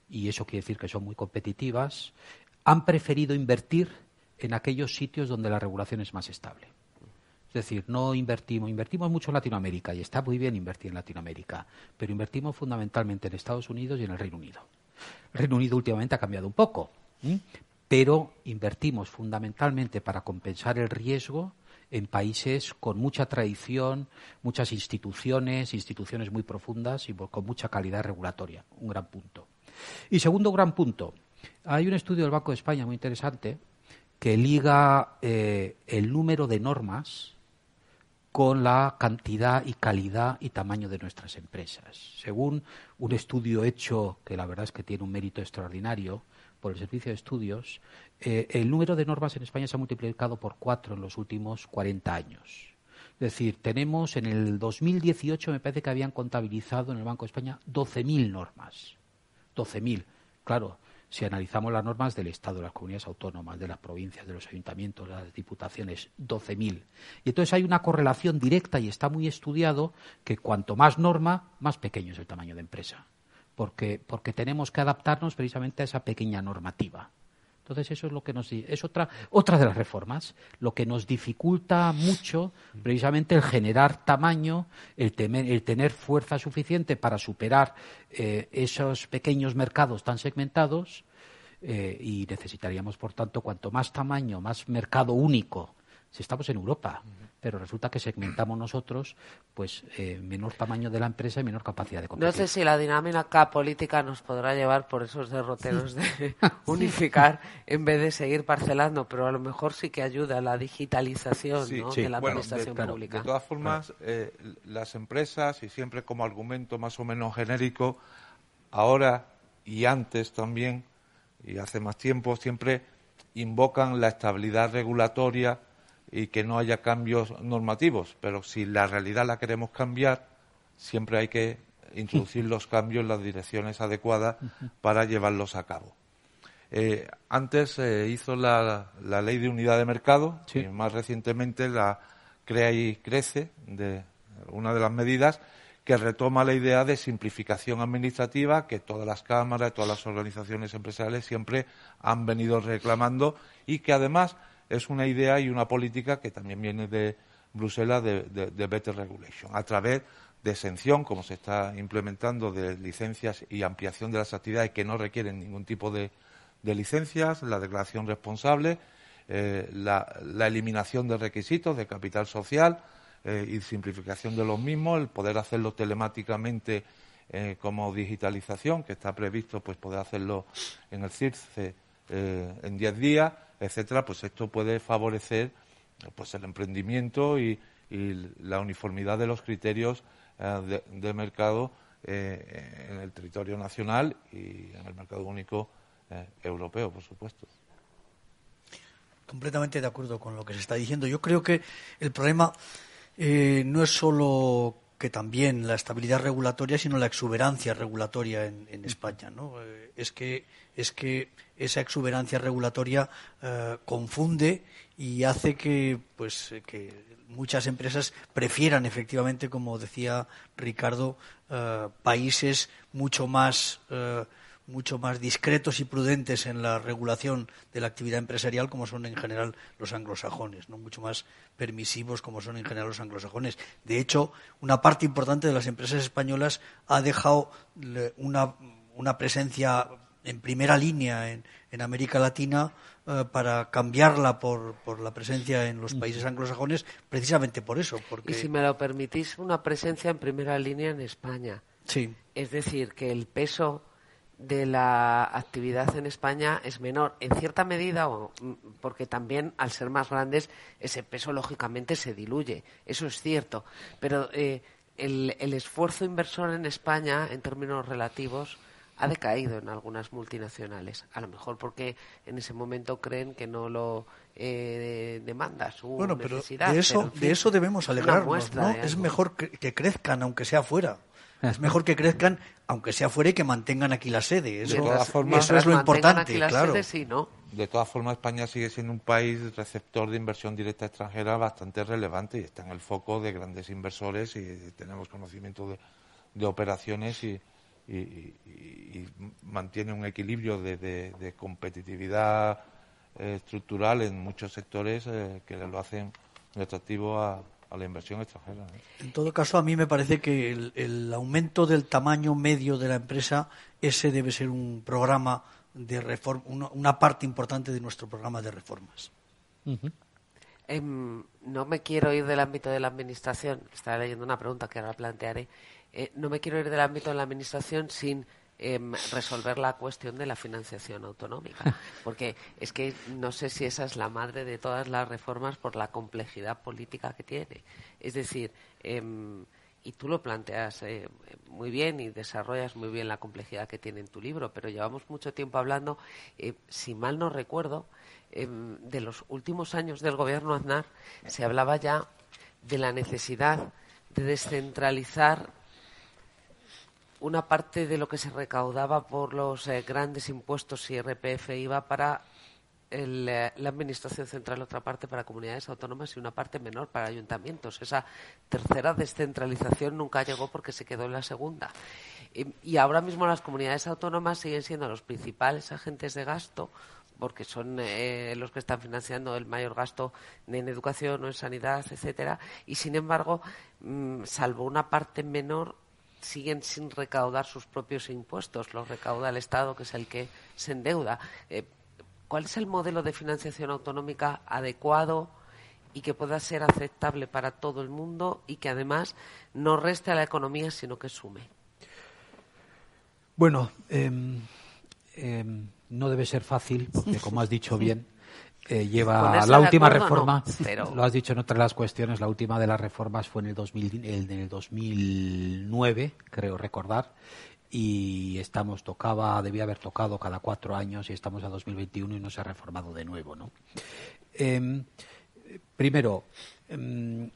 y eso quiere decir que son muy competitivas, han preferido invertir en aquellos sitios donde la regulación es más estable. Decir, no invertimos, invertimos mucho en Latinoamérica y está muy bien invertir en Latinoamérica, pero invertimos fundamentalmente en Estados Unidos y en el Reino Unido. El Reino Unido últimamente ha cambiado un poco, pero invertimos fundamentalmente para compensar el riesgo en países con mucha tradición, muchas instituciones, instituciones muy profundas y con mucha calidad regulatoria. Un gran punto. Y segundo gran punto, hay un estudio del Banco de España muy interesante que liga eh, el número de normas con la cantidad y calidad y tamaño de nuestras empresas. Según un estudio hecho, que la verdad es que tiene un mérito extraordinario, por el Servicio de Estudios, eh, el número de normas en España se ha multiplicado por cuatro en los últimos 40 años. Es decir, tenemos en el 2018, me parece que habían contabilizado en el Banco de España 12.000 normas. 12.000. Claro, si analizamos las normas del Estado, de las comunidades autónomas, de las provincias, de los ayuntamientos, de las diputaciones, 12.000. Y entonces hay una correlación directa y está muy estudiado que cuanto más norma, más pequeño es el tamaño de empresa. Porque, porque tenemos que adaptarnos precisamente a esa pequeña normativa. Entonces eso es lo que nos es otra otra de las reformas, lo que nos dificulta mucho precisamente el generar tamaño, el, el tener fuerza suficiente para superar eh, esos pequeños mercados tan segmentados eh, y necesitaríamos por tanto cuanto más tamaño, más mercado único si estamos en Europa, pero resulta que segmentamos nosotros, pues eh, menor tamaño de la empresa y menor capacidad de competir. No sé si la dinámica política nos podrá llevar por esos derroteros de unificar en vez de seguir parcelando, pero a lo mejor sí que ayuda la digitalización de la administración pública. De todas formas, eh, las empresas, y siempre como argumento más o menos genérico, ahora y antes también, y hace más tiempo, siempre invocan la estabilidad regulatoria y que no haya cambios normativos, pero si la realidad la queremos cambiar, siempre hay que introducir los cambios en las direcciones adecuadas para llevarlos a cabo. Eh, antes se hizo la, ley de unidad de mercado y más recientemente la Crea y Crece, de una de las medidas que retoma la idea de simplificación administrativa que todas las cámaras, todas las organizaciones empresariales siempre han venido reclamando y que además es una idea y una política que también viene de Bruselas de, Better Regulation, a través de exención, como se está implementando, de licencias y ampliación de las actividades que no requieren ningún tipo de, licencias, la declaración responsable, eh, la, eliminación de requisitos de capital social eh, y simplificación de los mismos, el poder hacerlo telemáticamente eh, como digitalización, que está previsto pues poder hacerlo en el CIRCE en 10 días etcétera, pues esto puede favorecer pues el emprendimiento y, la uniformidad de los criterios eh, de, mercado eh, en el territorio nacional y en el mercado único eh, europeo, por supuesto. Completamente de acuerdo con lo que se está diciendo. Yo creo que el problema no es solo que también la estabilidad regulatoria, sino la exuberancia regulatoria en, España. ¿no? Es, que, es que esa exuberancia regulatoria eh, confunde y hace que, pues, que muchas empresas prefieran efectivamente, como decía Ricardo, eh, países mucho más mucho más discretos y prudentes en la regulación de la actividad empresarial como son en general los anglosajones, no mucho más permisivos como son en general los anglosajones. De hecho, una parte importante de las empresas españolas ha dejado una, una presencia en primera línea en, en América Latina eh, para cambiarla por, por, la presencia en los países anglosajones, precisamente por eso. Porque... Y si me lo permitís, una presencia en primera línea en España. Sí. Es decir, que el peso de la actividad en España es menor, en cierta medida, mm, porque también al ser más grandes ese peso lógicamente se diluye, eso es cierto, pero eh, el, esfuerzo inversor en España, en términos relativos, ha decaído en algunas multinacionales, a lo mejor porque en ese momento creen que no lo eh, demanda su bueno, pero necesidad. De eso, de eso debemos alegrarnos, ¿no? Es mejor que crezcan, aunque sea fuera. Es mejor que crezcan, aunque sea fuera, y que mantengan aquí la sede. Eso, es lo importante, claro. De todas formas, España sigue siendo un país receptor de inversión directa extranjera bastante relevante y está en el foco de grandes inversores y tenemos conocimiento de, operaciones y, mantiene un equilibrio de, competitividad eh, estructural en muchos sectores eh, que lo hacen atractivo a, a la inversión extranjera. En todo caso, a mí me parece que el, aumento del tamaño medio de la empresa, ese debe ser un programa de reforma, una, parte importante de nuestro programa de reformas. Em, no me quiero ir del ámbito de la administración. Estaba leyendo una pregunta que ahora plantearé. Eh, no me quiero ir del ámbito de la administración sin em, resolver la cuestión de la financiación autonómica. Porque es que no sé si esa es la madre de todas las reformas por la complejidad política que tiene. Es decir, em, y tú lo planteas eh, muy bien y desarrollas muy bien la complejidad que tiene en tu libro, pero llevamos mucho tiempo hablando, eh, si mal no recuerdo, em, de los últimos años del gobierno Aznar se hablaba ya de la necesidad de descentralizar una parte de lo que se recaudaba por los eh, grandes impuestos y RPF iba para eh, la Administración Central otra parte para comunidades autónomas y una parte menor para ayuntamientos. Esa tercera descentralización nunca llegó porque se quedó en la segunda. Y, ahora mismo las comunidades autónomas siguen siendo los principales agentes de gasto porque son eh, los que están financiando el mayor gasto en educación o en sanidad, etcétera, y sin embargo, mm, salvo una parte menor, siguen sin recaudar sus propios impuestos, los recauda el Estado, que es el que se endeuda. Eh, ¿Cuál es el modelo de financiación autonómica adecuado y que pueda ser aceptable para todo el mundo y que además no reste a la economía, sino que sume? Bueno, em, em, no debe ser fácil, porque como has dicho bien, eh, lleva la última reforma, lo has dicho en otra de las cuestiones, la última de las reformas fue en el, 2000, en el 2009, creo recordar, y estamos tocaba debía haber tocado cada cuatro años y estamos a 2021 y no se ha reformado de nuevo no em, primero em,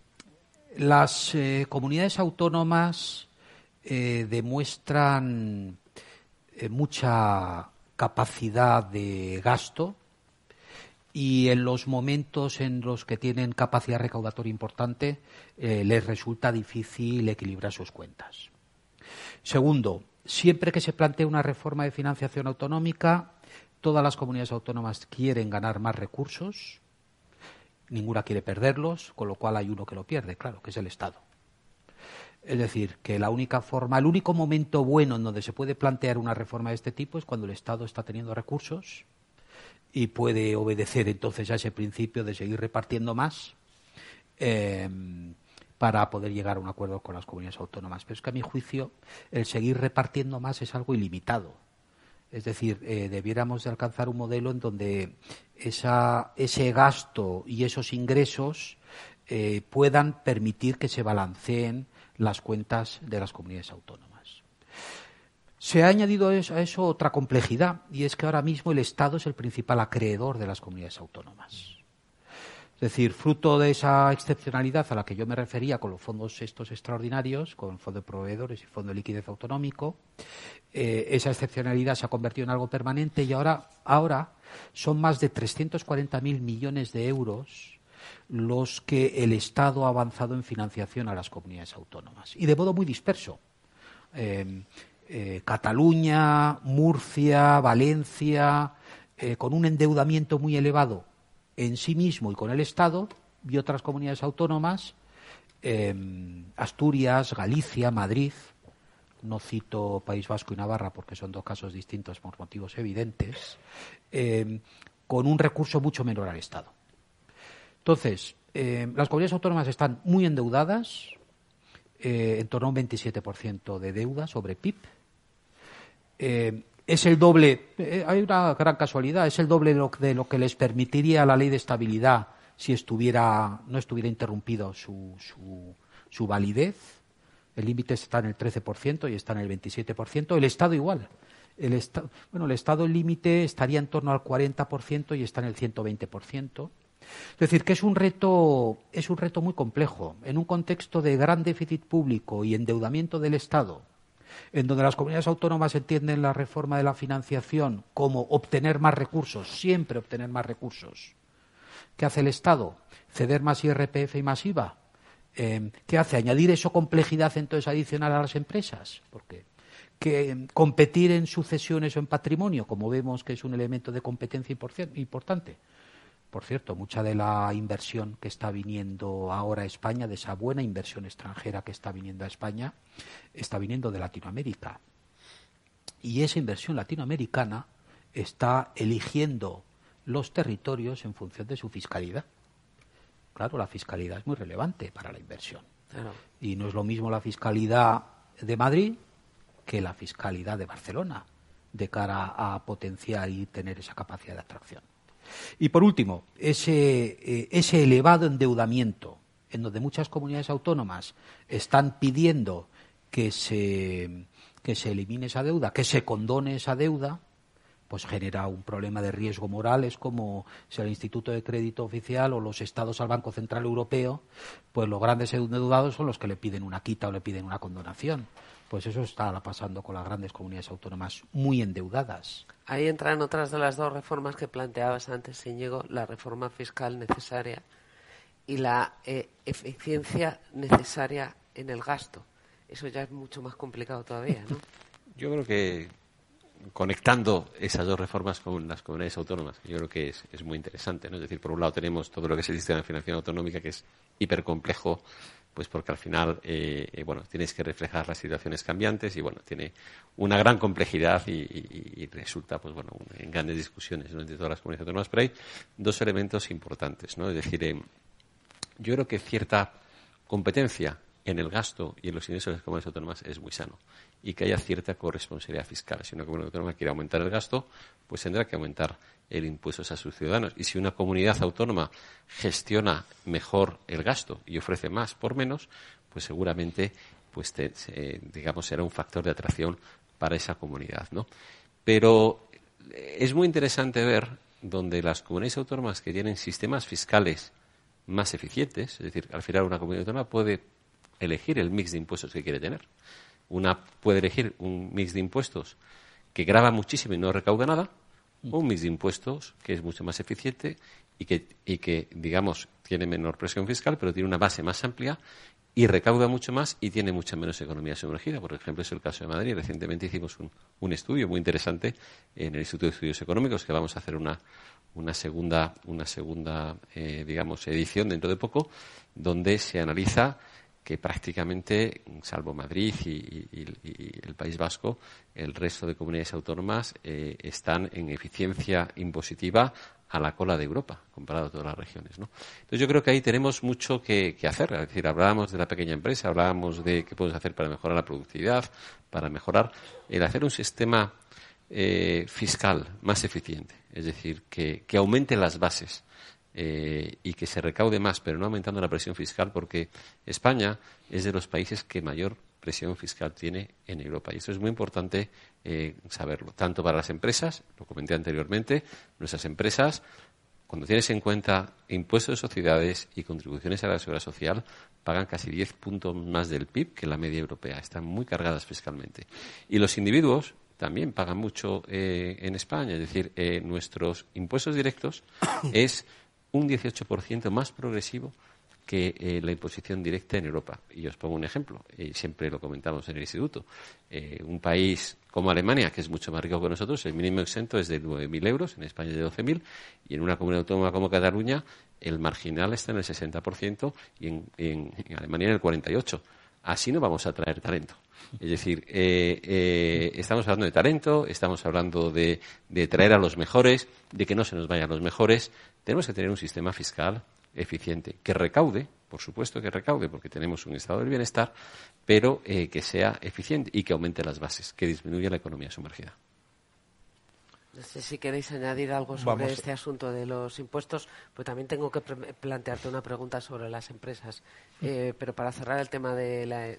las eh, comunidades autónomas eh, demuestran mucha capacidad de gasto y en los momentos en los que tienen capacidad recaudatoria importante les resulta difícil equilibrar sus cuentas. Segundo, Siempre que se plantea una reforma de financiación autonómica, todas las comunidades autónomas quieren ganar más recursos, ninguna quiere perderlos, con lo cual hay uno que lo pierde, claro, que es el Estado. Es decir, que la única forma, el único momento bueno en donde se puede plantear una reforma de este tipo es cuando el Estado está teniendo recursos y puede obedecer entonces a ese principio de seguir repartiendo más. Eh, para poder llegar a un acuerdo con las comunidades autónomas. Pero es que a mi juicio el seguir repartiendo más es algo ilimitado. Es decir, eh, debiéramos de alcanzar un modelo en donde esa, ese gasto y esos ingresos eh, puedan permitir que se balanceen las cuentas de las comunidades autónomas. Se ha añadido a eso otra complejidad y es que ahora mismo el Estado es el principal acreedor de las comunidades autónomas. Es decir, fruto de esa excepcionalidad a la que yo me refería con los fondos estos extraordinarios, con el Fondo de Proveedores y Fondo de Liquidez Autonómico, eh, esa excepcionalidad se ha convertido en algo permanente y ahora, ahora son más de 340.000 millones de euros los que el Estado ha avanzado en financiación a las comunidades autónomas. Y de modo muy disperso. Eh, eh, Cataluña, Murcia, Valencia, con un endeudamiento muy elevado en sí mismo y con el Estado y otras comunidades autónomas, em, Asturias, Galicia, Madrid, no cito País Vasco y Navarra porque son dos casos distintos por motivos evidentes, em, con un recurso mucho menor al Estado. Entonces, em, las comunidades autónomas están muy endeudadas, eh, en torno a un 27% de deuda sobre PIB es el doble, eh, hay una gran casualidad, es el doble de lo, que les permitiría la ley de estabilidad si estuviera, no estuviera interrumpido su, su, validez. El límite está en el 13% y está en el 27%. El Estado igual. El bueno, el Estado límite estaría en torno al 40% y está en el 120%. Es decir, que es un reto, es un reto muy complejo. En un contexto de gran déficit público y endeudamiento del Estado, en donde las comunidades autónomas entienden la reforma de la financiación como obtener más recursos, siempre obtener más recursos. ¿Qué hace el Estado? ¿Ceder más IRPF y más IVA? Em, ¿Qué hace? ¿Añadir eso complejidad entonces adicional a las empresas? Porque que em, competir en sucesiones o en patrimonio, como vemos que es un elemento de competencia importante. Por cierto, mucha de la inversión que está viniendo ahora a España, de esa buena inversión extranjera que está viniendo a España, está viniendo de Latinoamérica. Y esa inversión latinoamericana está eligiendo los territorios en función de su fiscalidad. claro, la fiscalidad es muy relevante para la inversión. Y no es lo mismo la fiscalidad de Madrid que la fiscalidad de Barcelona de cara a potenciar y tener esa capacidad de atracción. Y por último, ese, eh, ese elevado endeudamiento en donde muchas comunidades autónomas están pidiendo que se, que se elimine esa deuda, que se condone esa deuda, pues genera un problema de riesgo moral. Es como si el Instituto de Crédito Oficial o los estados al Banco Central Europeo, pues los grandes endeudados son los que le piden una quita o le piden una condonación. Pues eso está pasando con las grandes comunidades autónomas muy endeudadas. Ahí entran otras de las dos reformas que planteabas antes, Íñigo, la reforma fiscal necesaria y la eh, eficiencia necesaria en el gasto. Eso ya es mucho más complicado todavía, ¿no? Yo creo que conectando esas dos reformas con las comunidades autónomas, yo creo que es, es muy interesante. ¿no? Es decir, por un lado tenemos todo lo que es el sistema de financiación autonómica, que es hipercomplejo, pues porque al final, eh, eh, bueno, tienes que reflejar las situaciones cambiantes y, bueno, tiene una gran complejidad y, resulta, pues bueno, en grandes discusiones entre todas las comunidades autónomas. Pero hay dos elementos importantes, ¿no? Es decir, eh, yo creo que cierta competencia en el gasto y en los ingresos de las comunidades autónomas es muy sano y que haya cierta corresponsabilidad fiscal. Si una comunidad autónoma quiere aumentar el gasto, pues tendrá que aumentar el impuesto a sus ciudadanos. Y si una comunidad autónoma gestiona mejor el gasto y ofrece más por menos, pues seguramente pues digamos será un factor de atracción para esa comunidad, ¿no? Pero es muy interesante ver donde las comunidades autónomas que tienen sistemas fiscales más eficientes, es decir, al final una comunidad autónoma puede elegir el mix de impuestos que quiere tener. Una puede elegir un mix de impuestos que graba muchísimo y no recauda nada, o de impuestos que es mucho más eficiente y que, y que, digamos, tiene menor presión fiscal, pero tiene una base más amplia y recauda mucho más y tiene mucha menos economía sumergida. Por ejemplo, es el caso de Madrid. Recientemente hicimos un, un estudio muy interesante en el Instituto de Estudios Económicos, que vamos a hacer una, una segunda, una segunda eh, digamos, edición dentro de poco, donde se analiza que prácticamente, salvo Madrid y, el País Vasco, el resto de comunidades autónomas eh, están en eficiencia impositiva a la cola de Europa, comparado a todas las regiones. ¿no? Entonces yo creo que ahí tenemos mucho que, hacer. Es decir, hablábamos de la pequeña empresa, hablábamos de qué podemos hacer para mejorar la productividad, para mejorar el hacer un sistema eh, fiscal más eficiente, es decir, que, que aumente las bases eh, y que se recaude más, pero no aumentando la presión fiscal, porque España es de los países que mayor presión fiscal tiene en Europa. Y eso es muy importante eh, saberlo, tanto para las empresas, lo comenté anteriormente, nuestras empresas, cuando tienes en cuenta impuestos de sociedades y contribuciones a la seguridad social, pagan casi 10 puntos más del PIB que la media europea. Están muy cargadas fiscalmente. Y los individuos también pagan mucho eh, en España. Es decir, nuestros impuestos directos es un 18% más progresivo que eh, la imposición directa en Europa. Y os pongo un ejemplo, y siempre lo comentamos en el instituto. Eh, un país como Alemania, que es mucho más rico que nosotros, el mínimo exento es de 9.000 euros, en España es de 12.000, y en una comunidad autónoma como Cataluña, el marginal está en el 60% y en, en, en Alemania en el 48%. Así no vamos a traer talento. Es decir, eh, estamos hablando de talento, estamos hablando de, de, traer a los mejores, de que no se nos vayan los mejores, tenemos que tener un sistema fiscal eficiente, que recaude, por supuesto que recaude, porque tenemos un estado del bienestar, pero eh, que sea eficiente y que aumente las bases, que disminuya la economía sumergida. No sé si queréis añadir algo sobre este asunto de los impuestos, pues también tengo que plantearte una pregunta sobre las empresas. Mm. Eh, pero para cerrar el tema de la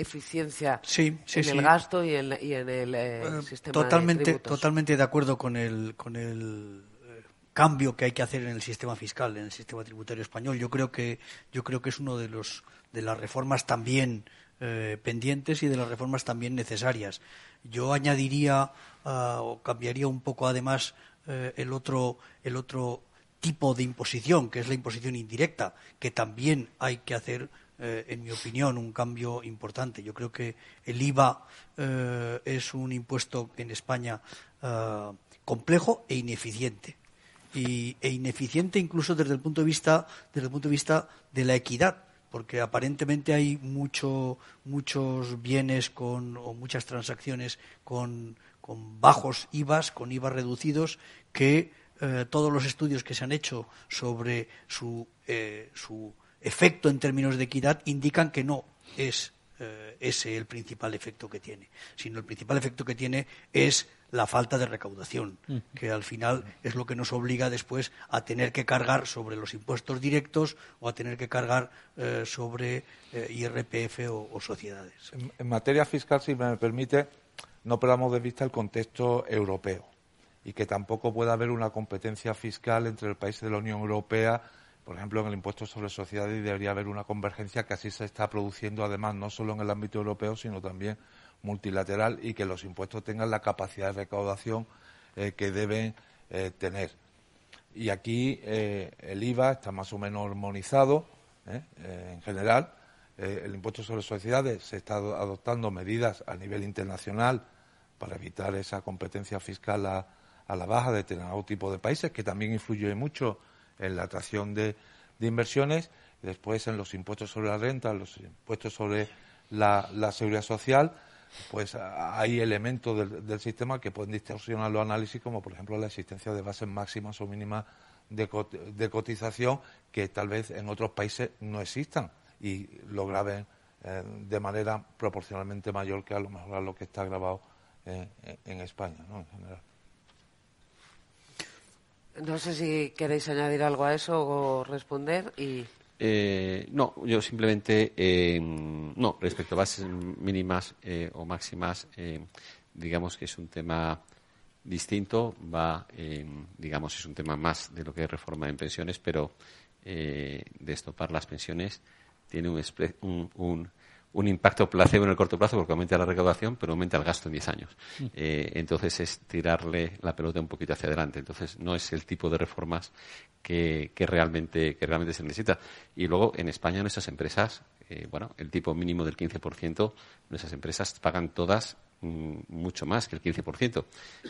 eficiencia en el gasto y en, el eh, sistema totalmente, de Totalmente de acuerdo con el, con el cambio que hay que hacer en el sistema fiscal, en el sistema tributario español. Yo creo que, yo creo que es uno de, los, de las reformas también eh, pendientes y de las reformas también necesarias. Yo añadiría ah, o cambiaría un poco además eh, el, otro, el otro tipo de imposición, que es la imposición indirecta, que también hay que hacer, eh, en mi opinión, un cambio importante. Yo creo que el IVA es un impuesto en España ah, complejo e ineficiente y, e ineficiente incluso desde el punto de vista desde el punto de vista de la equidad porque aparentemente hay mucho, muchos bienes con, o muchas transacciones con, con bajos IVAs, con IVA reducidos, que eh, todos los estudios que se han hecho sobre su, eh, su efecto en términos de equidad indican que no es eh, ese el principal efecto que tiene, sino el principal efecto que tiene es la falta de recaudación, que al final es lo que nos obliga después a tener que cargar sobre los impuestos directos o a tener que cargar eh, sobre eh, IRPF o, sociedades. En, materia fiscal, si me permite, no perdamos de vista el contexto europeo y que tampoco pueda haber una competencia fiscal entre el país de la Unión Europea por ejemplo, en el impuesto sobre sociedades debería haber una convergencia que así se está produciendo, además, no solo en el ámbito europeo, sino también multilateral y que los impuestos tengan la capacidad de recaudación eh, que deben eh, tener. Y aquí eh, el IVA está más o menos armonizado en general. el impuesto sobre sociedades se está adoptando medidas a nivel internacional para evitar esa competencia fiscal a, a la baja de determinado tipo de países, que también influye mucho en la atracción de, inversiones, después en los impuestos sobre la renta, los impuestos sobre la, seguridad social, pues hay elementos del, sistema que pueden distorsionar los análisis, como por ejemplo la existencia de bases máximas o mínimas de, cotización que tal vez en otros países no existan y lo graben eh, de manera proporcionalmente mayor que a lo mejor a lo que está grabado en España, ¿no? En general. No sé si queréis añadir algo a eso o responder y. Eh, no, yo simplemente, eh, no, respecto a bases mínimas eh, o máximas, digamos que es un tema distinto, va, digamos, es un tema más de lo que es reforma en pensiones, pero de estopar las pensiones tiene un un impacto placebo en el corto plazo porque aumenta la recaudación, pero aumenta el gasto en 10 años. Mm. Eh, entonces es tirarle la pelota un poquito hacia adelante. Entonces no es el tipo de reformas que, realmente, que realmente se necesita. Y luego en España nuestras empresas, eh, bueno, el tipo mínimo del 15%, nuestras empresas pagan todas mm, mucho más que el 15%.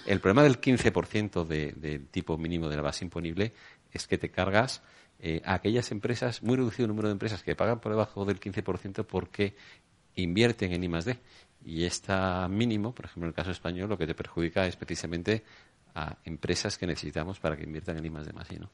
El problema del 15% del tipo mínimo de la base imponible es que te cargas eh, a aquellas empresas, muy reducido el número de empresas que pagan por debajo del 15% porque invierten en I más D. Y está mínimo, por ejemplo, en el caso español, lo que te perjudica es precisamente a empresas que necesitamos para que inviertan en I más D ¿no?